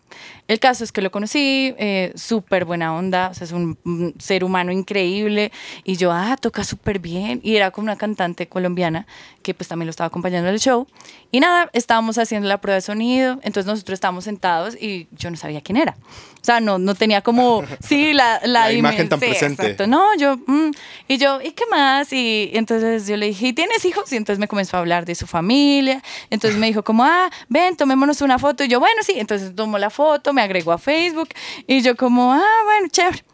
El caso es que lo conocí, eh, súper buena onda, o sea, es un, un ser humano increíble. Y yo, ah, toca súper bien. Y era como una cantante colombiana que pues también lo estaba acompañando en el show. Y nada, estábamos haciendo la prueba de sonido, entonces nosotros estábamos sentados y yo no sabía quién era. O sea, no, no tenía como, *laughs* sí, la, la, La imagen tan sí, presente. exacto. No, yo, mm, y yo, ¿y qué más? Y entonces yo le dije, ¿y tienes hijos? Y entonces me comenzó a hablar de su familia. Entonces me dijo como, ah, ven, tomémonos una foto. Y yo, bueno, sí. Entonces tomó la foto, me agregó a Facebook. Y yo como, ah, bueno, chévere.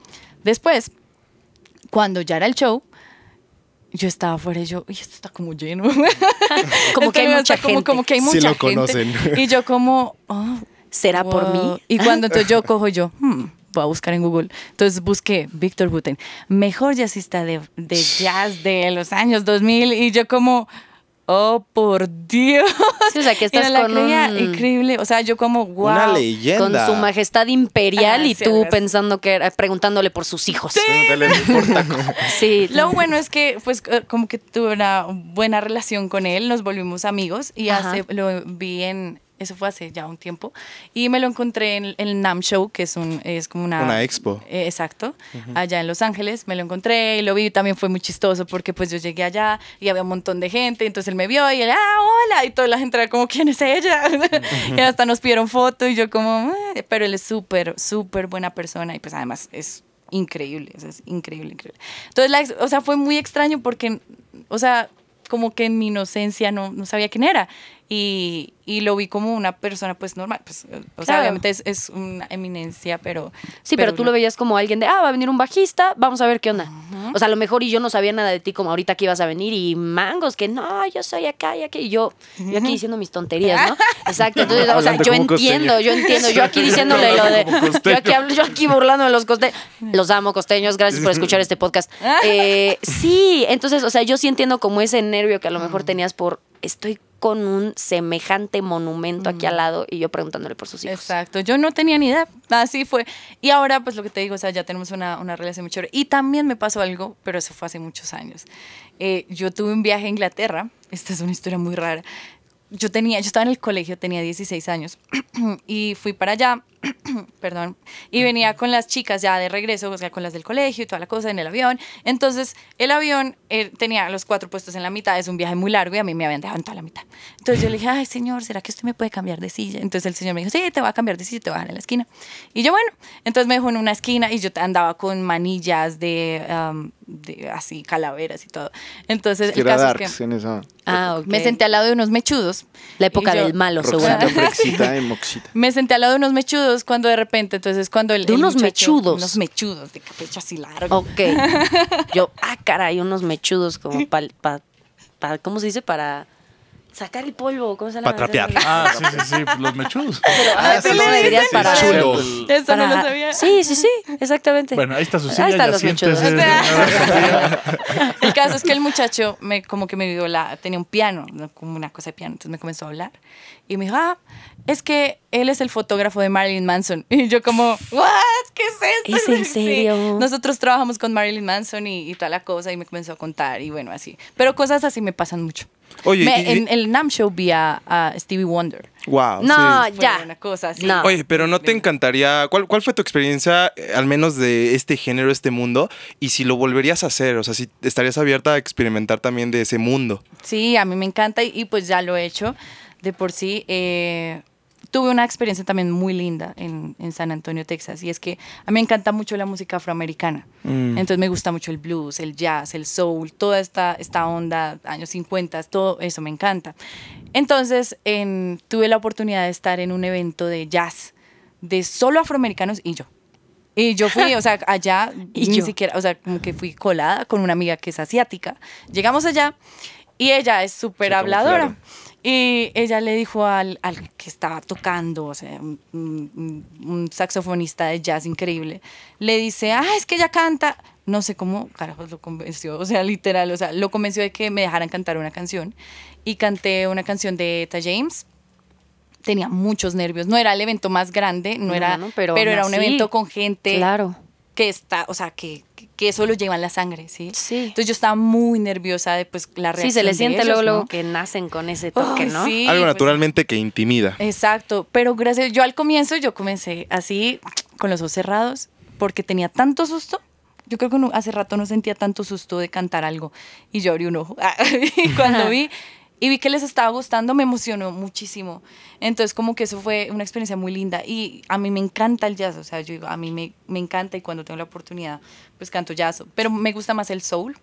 Después, cuando ya era el show, yo estaba afuera y yo, uy, esto está como lleno. *laughs* Como que hay mucha como, gente. como que hay Sí mucha lo gente. conocen. Y yo como, oh, ¿Será por mí? Y cuando entonces yo cojo yo, hmm, voy a buscar en Google. Entonces busqué Víctor Buten, mejor jazzista de, de jazz de los años 2000. Y yo como, oh, por Dios. Sí, o sea, que *laughs* Y no estás la con creía, un- increíble. O sea, yo como, wow. Una Con leyenda. su majestad imperial Ah, y sí, tú es. pensando que era, preguntándole por sus hijos. Taco. *laughs* Sí. Lo bueno es que, pues, eh, como que tuve una buena relación con él, nos volvimos amigos y hace, lo vi en, eso fue hace ya un tiempo, y me lo encontré en el NAM Show, que es, un, es como una... Una expo. Eh, exacto, allá en Los Ángeles, me lo encontré y lo vi, también fue muy chistoso porque pues yo llegué allá y había un montón de gente, entonces él me vio y él, ah, hola, y toda la gente era como, ¿quién es ella? *laughs* y hasta nos pidieron foto y yo como, "Ah", pero él es súper, súper buena persona y pues además es increíble, o sea, es increíble, increíble. Entonces, la o sea, fue muy extraño porque, o sea, como que en mi inocencia no, no sabía quién era. Y, y lo vi como una persona pues normal, pues, o sea, Claro. obviamente es, es una eminencia, pero... Sí, pero, tú no- lo veías como alguien de, ah, va a venir un bajista, vamos a ver qué onda. O sea, a lo mejor y yo no sabía nada de ti como ahorita que ibas a venir y mangos, que no, yo soy acá y aquí. Y yo, yo aquí diciendo mis tonterías, ¿no? *laughs* Exacto. Entonces, o sea, yo entiendo, yo entiendo. Yo aquí diciéndole lo de. Yo aquí, hablo- yo aquí burlando de los costeños. Los amo, costeños. Gracias por escuchar este podcast. *laughs* Eh, sí, entonces, o sea, yo sí entiendo como ese nervio que a lo mejor tenías por. Estoy con un semejante monumento aquí al lado y yo preguntándole por sus hijos. Exacto, yo no tenía ni idea, así fue. Y ahora, pues lo que te digo, o sea, ya tenemos una, una relación muy chévere. Y también me pasó algo, pero eso fue hace muchos años. Eh, yo tuve un viaje a Inglaterra, esta es una historia muy rara. Yo tenía, yo estaba en el colegio, tenía 16 años, *clears throat* y fui para allá, *clears throat* perdón, y venía con las chicas ya de regreso, o sea, con las del colegio y toda la cosa en el avión. Entonces, el avión eh, tenía los cuatro puestos en la mitad, es un viaje muy largo y a mí me habían dejado en toda la mitad. Entonces yo le dije, ay, señor, ¿será que usted me puede cambiar de silla? Entonces el señor me dijo, sí, te va a cambiar de silla, te va a dejar en la esquina. Y yo, bueno, entonces me dejó en una esquina y yo andaba con manillas de, um, de así, calaveras y todo. Entonces, Que el era caso Darks es que en esa Ah, ok. me senté al lado de unos mechudos. La época yo- del malo, *laughs* Moxita. Me senté al lado de unos mechudos mechudos cuando de repente, entonces cuando el De el unos muchacho- mechudos. Unos mechudos de cabello así largo. Ok. *laughs* Yo, ah, caray, unos mechudos como para, pa, pa- ¿cómo se dice? Para sacar el polvo. ¿Cómo se llama? Pa' trapear. Ah, sí, sí, sí, los mechudos. Ah, pero le dirías para... chulo. Eso no para- lo sabía. Sí, sí, sí, exactamente. Bueno, ahí está su silla. Ahí están los mechudos. *laughs* El caso es que el muchacho me como que me dio la tenía un piano, ¿no? como una cosa de piano, entonces me comenzó a hablar y me dijo, "Ah, es que él es el fotógrafo de Marilyn Manson." *laughs* Y yo como, "What? ¿Qué es esto?" ¿Es en *laughs* Sí. serio? Nosotros trabajamos con Marilyn Manson y, y toda la cosa y me comenzó a contar y bueno, así. Pero cosas así me pasan mucho. Oye, Me- y- en el NAM show vi a, a Stevie Wonder. Wow. no, sí. Ya. una cosa así. No. Oye, pero ¿no te encantaría? ¿Cuál, cuál fue tu experiencia, eh, al menos de este género, este mundo? Y si lo volverías a hacer, o sea, si estarías abierta a experimentar también de ese mundo. Sí, a mí me encanta y, y pues ya lo he hecho de por sí. eh, tuve una experiencia también muy linda en, en San Antonio, Texas, y es que a mí me encanta mucho la música afroamericana. Entonces me gusta mucho el blues, el jazz, el soul, toda esta, esta onda, años 50, todo eso me encanta. Entonces en- tuve la oportunidad de estar en un evento de jazz de solo afroamericanos y yo. Y yo fui, o sea, *laughs* allá, Y ni yo. siquiera, o sea, como que fui colada con una amiga que es asiática. Llegamos allá y ella es súper habladora. camuflaron. Y ella le dijo al, al que estaba tocando, o sea, un, un- un saxofonista de jazz increíble, le dice, ah, es que ella canta. No sé cómo, carajos, lo convenció, o sea, literal, o sea, lo convenció de que me dejaran cantar una canción. Y canté una canción de Eta James. Tenía muchos nervios. No era el evento más grande, no, No, era, no, pero era un evento con gente Claro. Que está, o sea, que, que eso lo lleva en la sangre, ¿sí? Sí. Entonces yo estaba muy nerviosa de pues la reacción Sí, se le de siente ellos, luego, ¿no? luego que nacen con ese toque, Ay, ¿no? sí, Algo pues, naturalmente que intimida. Exacto, pero gracias, yo al comienzo yo comencé así con los ojos cerrados porque tenía tanto susto. Yo creo que no- hace rato no sentía tanto susto de cantar algo y yo abrí un ojo. *laughs* y cuando vi y vi que les estaba gustando me emocionó muchísimo. Entonces como que eso fue una experiencia muy linda y a mí me encanta el jazz, o sea, yo digo, a mí me, me encanta y cuando tengo la oportunidad pues canto jazz, pero me gusta más el soul.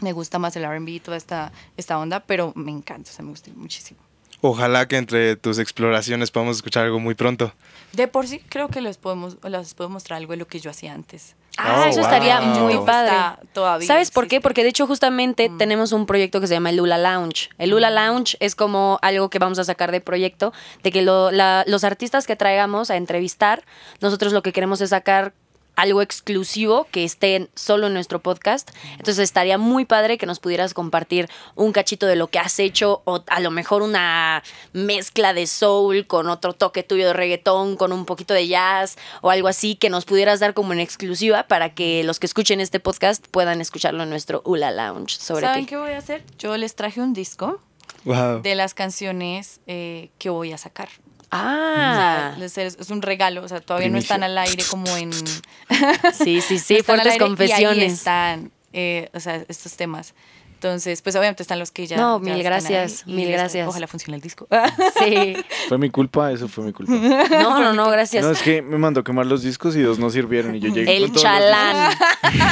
Me gusta más el R&B y toda esta, esta onda, pero me encanta, o sea, me gusta muchísimo. Ojalá que entre tus exploraciones podamos escuchar algo muy pronto. De por sí creo que les podemos, les puedo mostrar algo de lo que yo hacía antes. Ah, Oh, eso wow. estaría muy padre. está todavía, ¿Sabes por qué? Porque de hecho justamente tenemos un proyecto que se llama el Lula Lounge. El Lula Lounge es como algo que vamos a sacar de proyecto, de que lo- la- los artistas que traigamos a entrevistar, nosotros lo que queremos es sacar algo exclusivo que esté solo en nuestro podcast. Entonces estaría muy padre que nos pudieras compartir un cachito de lo que has hecho o a lo mejor una mezcla de soul con otro toque tuyo de reggaetón, con un poquito de jazz o algo así que nos pudieras dar como en exclusiva para que los que escuchen este podcast puedan escucharlo en nuestro Ula Lounge sobre ¿Saben ti. qué voy a hacer? Yo les traje un disco Wow. de las canciones eh, que voy a sacar. Ah, O sea, les- es, es un regalo, o sea, todavía no están al aire como en... *laughs* sí, sí, sí, no fuertes aire, Y ahí confesiones. están, eh, o sea, estos temas. Entonces, pues obviamente están los que ya... No, ya mil están gracias, mil gracias. Ojalá funcione el disco. *laughs* Sí. Fue mi culpa, eso fue mi culpa. *laughs* No, no, no, gracias. No, es que me mandó quemar los discos y dos no sirvieron y yo llegué El con todos los chalán,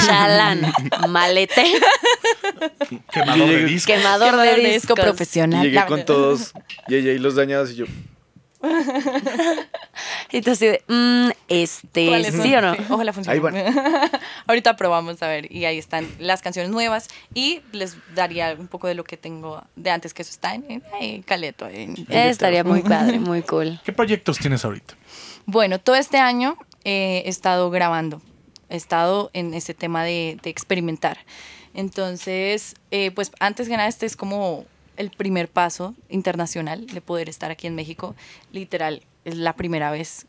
chalán, malete, Quemador de disco. quemador de disco profesional. Y llegué con todos y ella y los dañados y yo, *laughs* Y tú así de, mm, este, ¿Cuáles ¿sí son? o no? Ojalá funcione. Ahí van. *laughs* Ahorita probamos a ver. Y ahí están las canciones nuevas. Y les daría un poco de lo que tengo de antes, que eso está en, en- en Caleto. en- en Eh, Estaría muy padre, muy cool. *laughs* ¿Qué proyectos tienes ahorita? Bueno, todo este año eh, he estado grabando. He estado en ese tema de, de experimentar. Entonces, eh, pues antes que nada, este es como el primer paso internacional de poder estar aquí en México. Literal, es la primera vez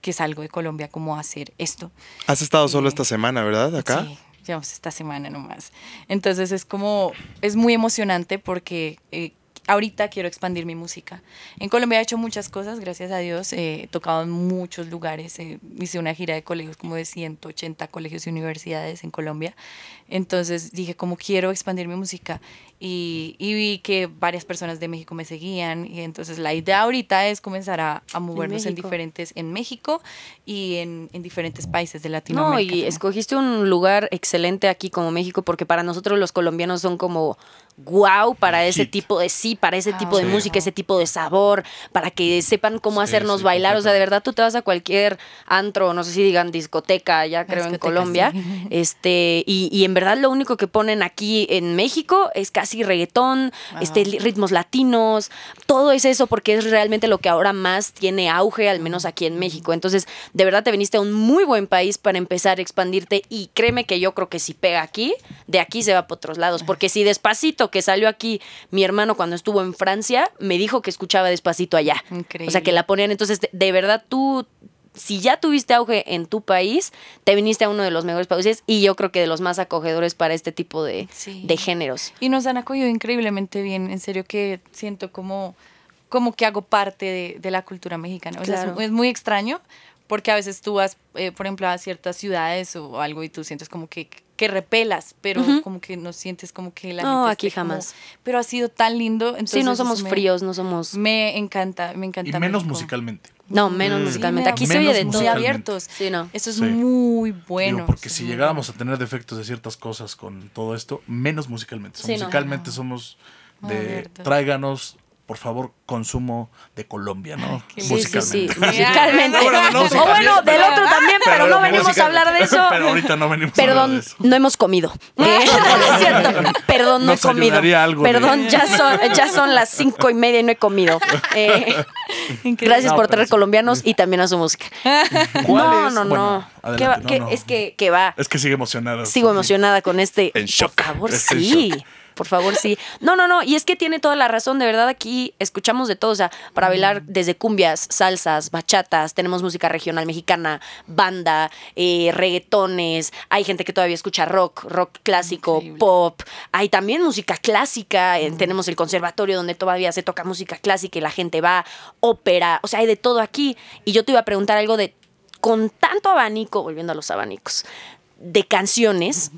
que salgo de Colombia como a hacer esto. Has estado solo esta semana, ¿verdad? Acá. Sí, llevamos esta semana nomás. Entonces es como, es muy emocionante porque eh, ahorita quiero expandir mi música. En Colombia he hecho muchas cosas, gracias a Dios. eh, he tocado en muchos lugares. eh, hice una gira de colegios, como de 180 colegios y universidades en Colombia. Entonces dije, como quiero expandir mi música. Y, y vi que varias personas de México me seguían. Y entonces la idea ahorita es comenzar a, a movernos en, México. diferentes, en México y en, en diferentes países de No, Latinoamérica. y también. escogiste un lugar excelente aquí como México porque para nosotros los colombianos son como wow para ese Hit. tipo de sí, para ese Ah, tipo de sí. música, ese tipo de sabor, para que sepan cómo Sí, hacernos sí, bailar. O sea, de verdad tú te vas a cualquier antro, no sé si digan discoteca, ya creo en discoteca, Colombia, sí. este, y, y en verdad lo único que ponen aquí en México es casi reggaetón, este, ritmos latinos, todo es eso porque es realmente lo que ahora más tiene auge, al menos aquí en México. Entonces, de verdad te viniste a un muy buen país para empezar a expandirte y créeme que yo creo que si pega aquí, de aquí se va para otros lados, porque si despacito que salió aquí, mi hermano cuando estuvo en Francia, me dijo que escuchaba despacito allá. Increíble. O sea, que la ponían, entonces, de, de verdad tú si ya tuviste auge en tu país, te viniste a uno de los mejores países y yo creo que de los más acogedores para este tipo de, Sí. de géneros. Y nos han acogido increíblemente bien. En serio que siento como, como que hago parte de, de la cultura mexicana. O sea, es- Claro. es, muy extraño porque a veces tú vas, eh, por ejemplo, a ciertas ciudades o algo y tú sientes como que, que repelas, pero como que no sientes como que la No, gente aquí como- jamás. pero ha sido tan lindo. Entonces sí, no somos me- fríos, no somos... Me encanta, me encanta. Y menos México. musicalmente. No, menos Mm. musicalmente. Aquí me- se oye de menos todo. abiertos. Sí, no. Eso es Sí. muy bueno. Digo, porque si llegáramos a tener defectos de ciertas cosas con todo esto, menos musicalmente. Sí, no. musicalmente somos de tráiganos, por favor, consumo de Colombia, ¿no? Sí, sí, sí. *laughs* Musicalmente. Musicalmente. Bueno, no, o bueno, del otro también, pero, pero no venimos a hablar de eso. Pero ahorita no venimos a hablar Perdón, de eso. no hemos comido. *laughs* Eh, *laughs* no es cierto. Perdón, no Nos he comido. de- Perdón, ya son, ya son las cinco y media y no he comido. Eh, gracias No, por traer colombianos y también a su música. ¿Cuál No, es? no, no. Bueno, ¿Qué va- adelante, qué- no, no. Es que, que va. Es que sigue emocionada. Sigo emocionada con este. En shock. Por favor, sí. Por favor, sí. No, no, no. Y es que tiene toda la razón. De verdad, aquí escuchamos de todo. O sea, para bailar desde cumbias, salsas, bachatas. Tenemos música regional mexicana, banda, eh, reggaetones. Hay gente que todavía escucha rock, rock clásico, Increíble. pop. Hay también música clásica. Eh, Tenemos el conservatorio donde todavía se toca música clásica y la gente va, ópera. O sea, hay de todo aquí. Y yo te iba a preguntar algo de. Con tanto abanico, volviendo a los abanicos, de canciones.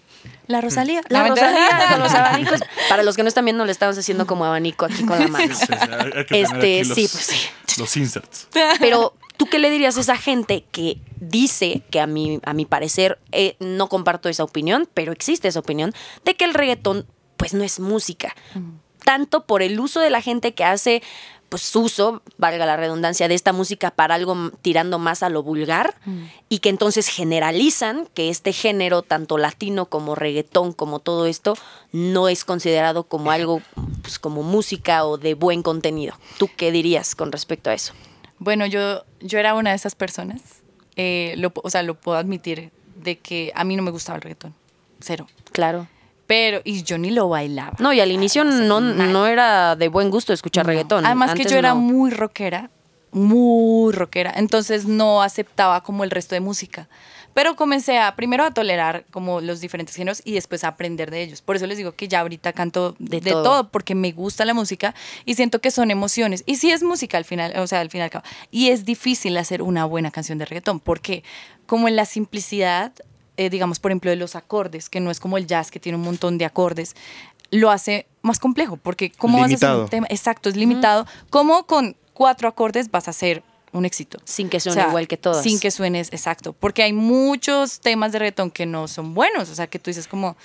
La Rosalía. La No, Rosalía *laughs* con los abanicos. Para los que no están viendo, le estamos haciendo como abanico aquí con la mano. Sí, hay que Este, los, sí, pues sí. Los inserts. Pero, ¿tú qué le dirías a esa gente que dice que a mi, a mi parecer eh, no comparto esa opinión, pero existe esa opinión, de que el reggaetón pues no es música? Tanto por el uso de la gente que hace pues uso, valga la redundancia, de esta música para algo tirando más a lo vulgar y que entonces generalizan que este género, tanto latino como reggaetón, como todo esto, no es considerado como algo pues, como música o de buen contenido. ¿Tú qué dirías con respecto a eso? Bueno, yo, yo era una de esas personas. eh, lo, o sea, lo puedo admitir de que a mí no me gustaba el reggaetón. Cero. Claro. Pero, y yo ni lo bailaba. No, y al inicio no, no era de buen gusto escuchar reggaetón. Además que yo era no. muy rockera, muy rockera, entonces no aceptaba como el resto de música. Pero comencé a primero a tolerar como los diferentes géneros y después a aprender de ellos. Por eso les digo que ya ahorita canto De de, todo. todo. porque me gusta la música y siento que son emociones. Y sí es música al final, o sea, al final y cabo. Y es difícil hacer una buena canción de reggaetón porque como en la simplicidad, eh, digamos, por ejemplo, de los acordes, que no es como el jazz que tiene un montón de acordes, lo hace más complejo porque cómo vas a hacer Limitado. un tema exacto, es limitado. ¿Cómo con cuatro acordes vas a hacer un éxito? Sin que suene igual que todas. Sin que suenes, exacto. Porque hay muchos temas de reggaetón que no son buenos. O sea, que tú dices como...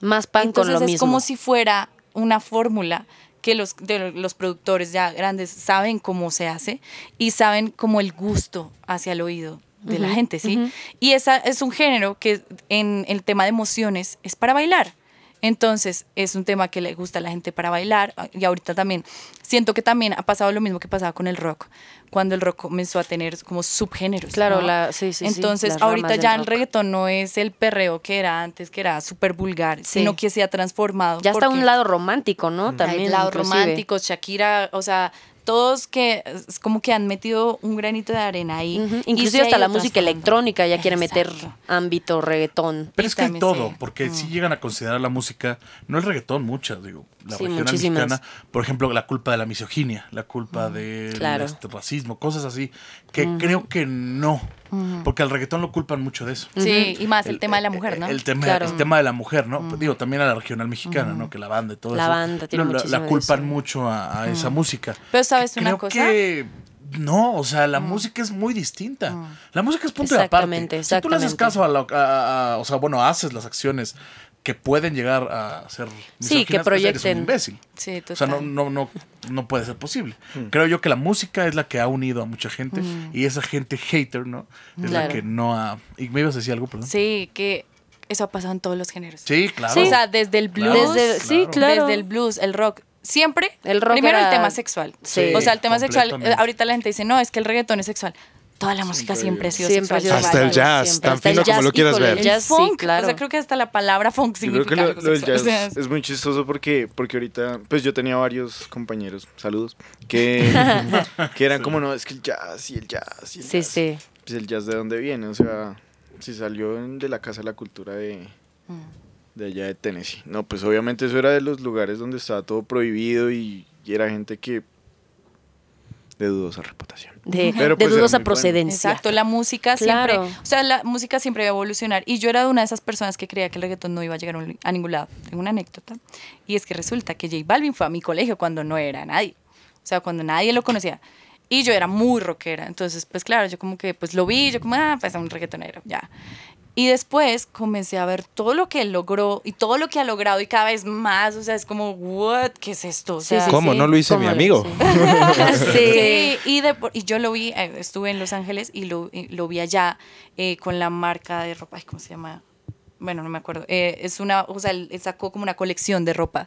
Más pan con Entonces lo es mismo. como si fuera una fórmula que los, de los productores ya grandes saben cómo se hace y saben como el gusto hacia el oído de la gente, ¿sí? Y esa es un género que en el tema de emociones es para bailar. Entonces, es un tema que le gusta a la gente para bailar. Y ahorita también, siento que también ha pasado lo mismo que pasaba con el rock, cuando el rock comenzó a tener como subgéneros. Claro, ¿no? la- sí, sí, Entonces, ahorita ya el rock. reggaetón no es el perreo que era antes, que era súper vulgar, Sí. sino que se ha transformado. Ya está un lado romántico, ¿no? También. hay inclusive. románticos, Shakira, o sea, todos que es como que han metido un granito de arena ahí. Se Inclusive ha hasta la música electrónica ya quiere meter ámbito reggaetón. Pero Y es que hay todo, sí. porque si llegan a considerar la música, no el reggaetón, muchas, digo, la Sí, regional muchísimas. mexicana, por ejemplo, la culpa de la misoginia, la culpa del claro. este, racismo, cosas así, que creo que no, porque al reggaetón lo culpan mucho de eso. Sí, y más el, tema de la mujer, ¿no? El tema, Claro. el tema de la mujer, ¿no? Digo, también a la regional mexicana, ¿no? Que la banda y todo La eso. banda tiene lo- la, culpan mucho a, a esa música. Pero ¿sabes Que una creo cosa? que No, o sea, la música es muy distinta. La música es punto de aparte. Exactamente, Si tú le haces caso a, la- a- a- o sea, bueno, haces las acciones que pueden llegar a ser Sí, que misóginas, pues eres proyecten. un imbécil. Sí, O sea, no, total. no, no, no puede ser posible. Creo yo que la música es la que ha unido a mucha gente y esa gente hater, ¿no? Es la que no ha... ¿Y me ibas a decir algo, perdón? Sí, que eso ha pasado en todos los géneros. Sí, claro. Sí. O sea, desde el Claro, blues, sí, claro. desde el blues, el rock, siempre. El rock primero era- el tema sexual. Sí, o sea, el tema sexual. eh, ahorita la gente dice, no, es que el reggaetón es sexual. Toda la música siempre ha sido Siempre sexual. Hasta el jazz, siempre. tan fino como lo quieras ver. El jazz, sí, funk, claro. O sea, creo que hasta la palabra funk Yo creo significa que lo, algo lo del jazz O sea, es muy chistoso porque, porque ahorita, pues yo tenía varios compañeros, saludos, que, *laughs* que eran como, no, es que el jazz y el jazz y el Sí, jazz. sí. Pues el jazz de dónde viene, o sea, si salió de la Casa de la Cultura de, de allá de Tennessee. No, pues obviamente eso era de los lugares donde estaba todo prohibido y, y era gente que de dudosa reputación. De, Pero, de pues, dudosa bueno. procedencia. Exacto, la música Claro. siempre, o sea, la música siempre va a evolucionar. Y yo era una de esas personas que creía que el reggaetón no iba a llegar a ningún lado. Tengo una anécdota. Y es que resulta que J Balvin fue a mi colegio cuando no era nadie. O sea, cuando nadie lo conocía. Y yo era muy rockera. Entonces, pues claro, yo como que pues lo vi, yo como, ah, pues un reggaetonero, ya. Y después comencé a ver todo lo que él logró y todo lo que ha logrado y cada vez más, o sea, es como, what, ¿qué es esto? O sea, sí, ¿Cómo? sí. No lo hice ¿Cómo mi amigo. hice? *laughs* sí. Sí, y, de por- y yo lo vi, eh, estuve en Los Ángeles y lo, y lo vi allá eh, con la marca de ropa, ay, ¿cómo se llama? Bueno, no me acuerdo. Eh, es una, o sea, él sacó como una colección de ropa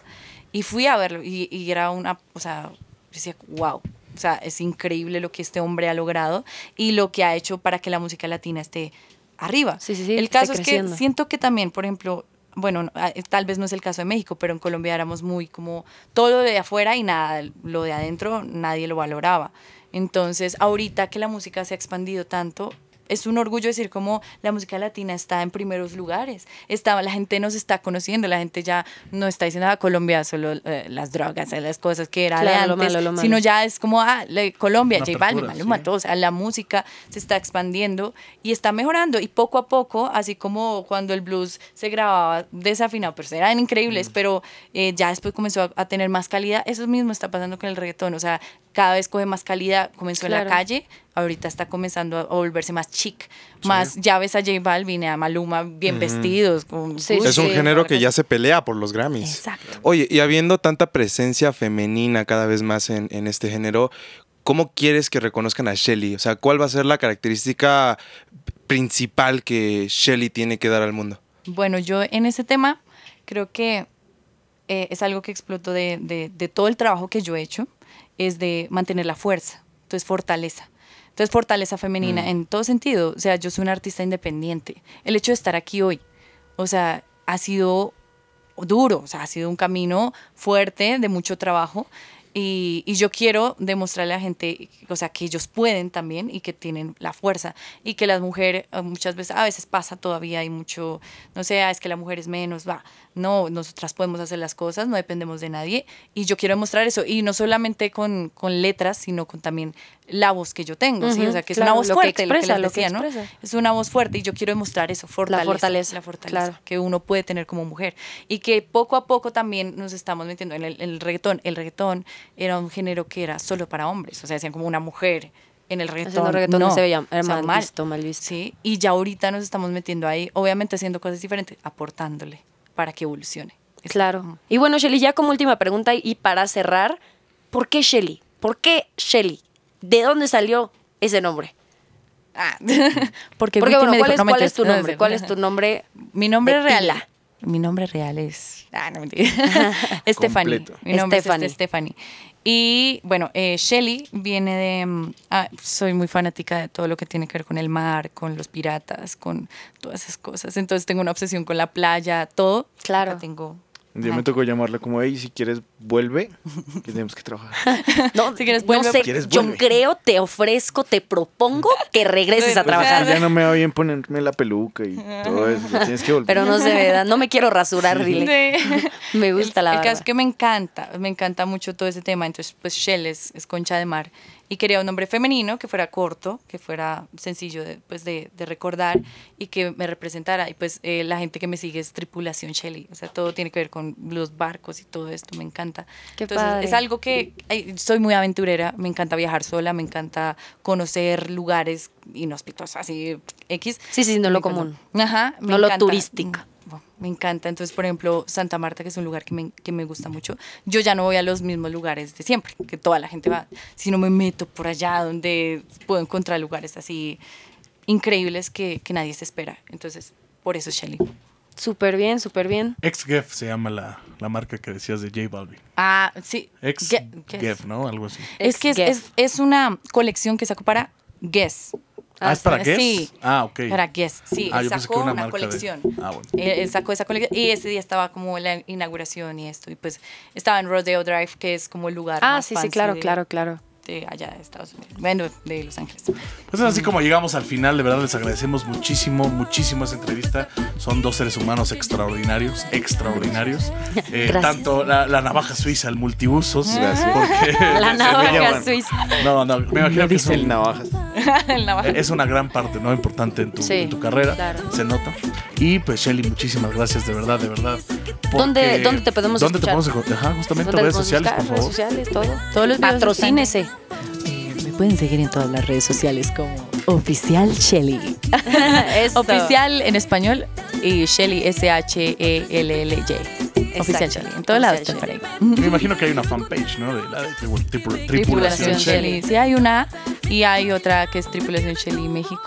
y fui a verlo y, y era una, o sea, yo decía, wow. O sea, es increíble lo que este hombre ha logrado y lo que ha hecho para que la música latina esté arriba. Sí, sí, sí, El caso es que siento que también, por ejemplo, bueno, no, ah, tal vez no es el caso de México, pero en Colombia éramos muy como todo lo de afuera y nada, lo de adentro nadie lo valoraba. Entonces, ahorita que la música se ha expandido tanto, es un orgullo decir como la música latina está en primeros lugares. Está, la gente nos está conociendo, la gente ya no está diciendo a Colombia solo eh, las drogas, eh, las cosas que era Claro, de lo antes, malo, lo malo. sino ya es como, ah, le- Colombia, Una J Balvin, Maluma, sí. todo, o sea, la música se está expandiendo y está mejorando y poco a poco, así como cuando el blues se grababa desafinado, pero eran increíbles, Mm. pero eh, ya después comenzó a, a tener más calidad, eso mismo está pasando con el reggaetón, o sea, cada vez coge más calidad, comenzó en la calle, ahorita está comenzando a volverse más chic, más, ya ves a J Balvin, a Maluma bien vestidos, con Sí, Es un género que ya se pelea por los Grammys. Exacto. Oye, y habiendo tanta presencia femenina cada vez más en, en este género, ¿cómo quieres que reconozcan a Shelly? O sea, ¿cuál va a ser la característica principal que Shelly tiene que dar al mundo? Bueno, yo en ese tema creo que eh, es algo que explotó de, de- de todo el trabajo que yo he hecho, es de mantener la fuerza, entonces fortaleza. Entonces fortaleza femenina en todo sentido, o sea, yo soy una artista independiente. El hecho de estar aquí hoy, o sea, ha sido duro, o sea, ha sido un camino fuerte, de mucho trabajo. Y, y yo quiero demostrarle a la gente, o sea, que ellos pueden también y que tienen la fuerza. Y que las mujeres, eh, muchas veces, a veces pasa todavía, hay mucho, no sé, ah, es que la mujer es menos, va. No, nosotras podemos hacer las cosas, no dependemos de nadie. Y yo quiero demostrar eso. Y no solamente con, con letras, sino con también la voz que yo tengo, O sea, que es claro, una voz lo que fuerte, lo que expresa, lo que decía, ¿no? Es una voz fuerte y yo quiero demostrar eso, fortaleza. fortaleza, La fortaleza claro. que uno puede tener como mujer. Y que poco a poco también nos estamos metiendo en el, en el reggaetón. El reggaetón era un género que era solo para hombres. O sea, decían como una mujer en el reggaetón. Haciendo reggaetón no no, se veía- era o sea, mal visto, mal visto. Sí, y ya ahorita nos estamos metiendo ahí, obviamente haciendo cosas diferentes, aportándole para que evolucione. Claro. Y bueno, Shelly, ya como última pregunta y para cerrar, ¿por qué Shelly? ¿Por qué Shelly? ¿De dónde salió ese nombre? Ah, *laughs* porque, Porque, bueno, ¿cuál dijo, es, "No cuál metes". es tu No, nombre? ¿Cuál es tu nombre? Mi nombre real. pila? Mi nombre real es. Ah, no mentira. *laughs* *laughs* Stephanie. Completo. Mi nombre Stephanie. es Stephanie. Y bueno, eh, Shelly viene de. mm, ah, soy muy fanática de todo lo que tiene que ver con el mar, con los piratas, con todas esas cosas. Entonces tengo una obsesión con la playa, todo. Claro. Acá tengo. Un día me tocó llamarla como, hey, si quieres, vuelve, que *laughs* tenemos que trabajar. *laughs* No, Si quieres, no vuelve. sé, ¿Quieres, yo vuelve? creo, te ofrezco, te propongo que regreses a Pues, trabajar. Ya no me va bien ponerme la peluca y todo eso, ya tienes que volver. Pero no se ve, no me quiero rasurar, dile. Me gusta el, la el caso es que me encanta, me encanta mucho todo ese tema. Entonces, pues Shell es, es concha de mar y quería un nombre femenino que fuera corto, que fuera sencillo de, pues, de, de recordar y que me representara. Y pues eh, la gente que me sigue es Tripulación Shelly, o sea, todo tiene que ver con los barcos y todo esto, me encanta. Qué Entonces, padre. es algo que ay, soy muy aventurera, me encanta viajar sola, me encanta conocer lugares inhóspitos, así X. Sí, sí, no Me lo encanta. común. Ajá, me No lo turístico. Me encanta. Entonces, por ejemplo, Santa Marta, que es un lugar que me, que me gusta mucho, yo ya no voy a los mismos lugares de siempre, que toda la gente va, sino me meto por allá donde puedo encontrar lugares así increíbles que, que nadie se espera. Entonces, por eso Shelly. Súper bien, súper bien. Ex-Gef se llama la, la marca que decías de J Balvin. Ah, sí. Ex-Gef, ¿no? Algo así. Es que es, es, es una colección que sacó para Guess. Ah, ¿es para Guess? Sí. Ah, ok. Para Guess, sí. Ah, él sacó una una, marca de- colección. Ah, bueno. Él, él sacó esa colección y ese día estaba como la inauguración y esto. Y pues estaba en Rodeo Drive, que es como el lugar Ah, más sí, sí, fancy claro, de- claro, claro. De allá de Estados Unidos. Bueno, de Los Ángeles. Pues es así como llegamos al final, de verdad les agradecemos muchísimo, muchísimo esa entrevista. Son dos seres humanos extraordinarios, extraordinarios. *laughs* Eh, Gracias. tanto la, la navaja suiza, el multiusos. Gracias. porque *laughs* La *laughs* navaja llaman- suiza. No, no, me imagino que es, El un- navajas. El navaja. es una gran parte, ¿no? Importante en tu, Sí, en tu carrera, claro. se nota. Y pues Shelly, muchísimas gracias, de verdad, de verdad. ¿Dónde- dónde te podemos ¿Dónde escuchar? te podemos encontrar? Ajá, justamente ¿Dónde redes sociales, buscar? por Redes favor. sociales, todo. Todos los Patrocínese. Eh, me pueden seguir en todas las redes sociales como Oficial Shelly. *laughs* Oficial en español y Shelly E S-H-E-L-L-J. Oficial Exacto. Shelly. En todos lados por ahí. Me imagino que hay una fanpage, ¿no? De la de tripu- tripu- Tripulación Tripulación Shelly. Shelly. Sí, hay una y hay otra que es Tripulación Shelly México.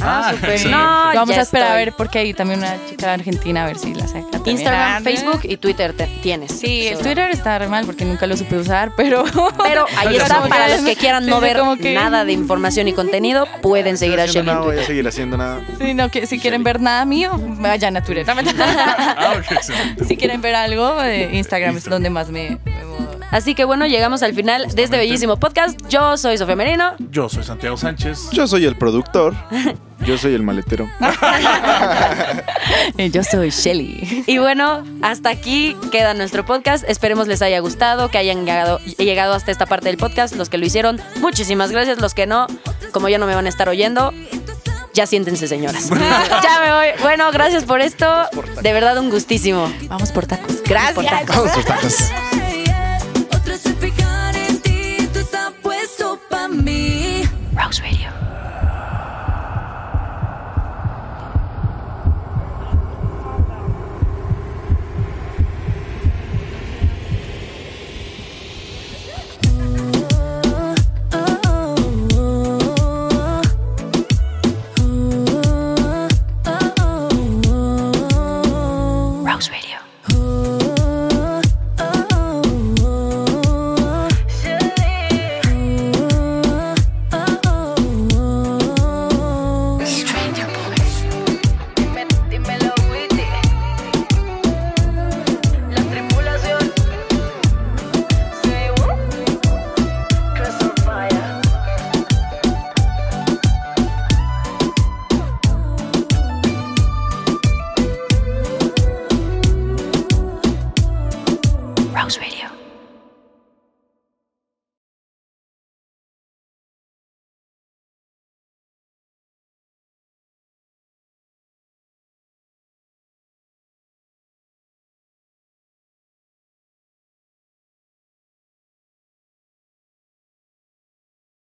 Ah, súper. No, Vamos ya a esperar a ver porque hay también una chica de Argentina a ver si la saca. también. Instagram, Ah, Facebook y Twitter te- tienes. Sí, el Twitter está re mal porque nunca lo supe usar, pero *laughs* Pero ahí está, para los que quieran no sí, ver que- nada de información y contenido, *laughs* pueden seguir a Haciendo Shelly nada, voy a seguir haciendo nada. Sí, no, que si quieren ver nada mío, vayan a Twitter. *laughs* Ah, si quieren ver algo, eh, Instagram es donde más me, me muevo. Así que bueno, llegamos al final de este bellísimo podcast. Yo soy Sofía Merino. Yo soy Santiago Sánchez. Yo soy el productor. *laughs* Yo soy el maletero. *laughs* Yo soy Shelly. Y bueno, hasta aquí queda nuestro podcast. Esperemos les haya gustado, que hayan llegado, llegado hasta esta parte del podcast. Los que lo hicieron, muchísimas gracias. Los que no, como ya no me van a estar oyendo, ya siéntense, señoras. *laughs* ya me voy. Bueno, gracias por esto. De verdad, un gustísimo. Vamos por tacos. Gracias. Vamos por tacos. Otra se fijan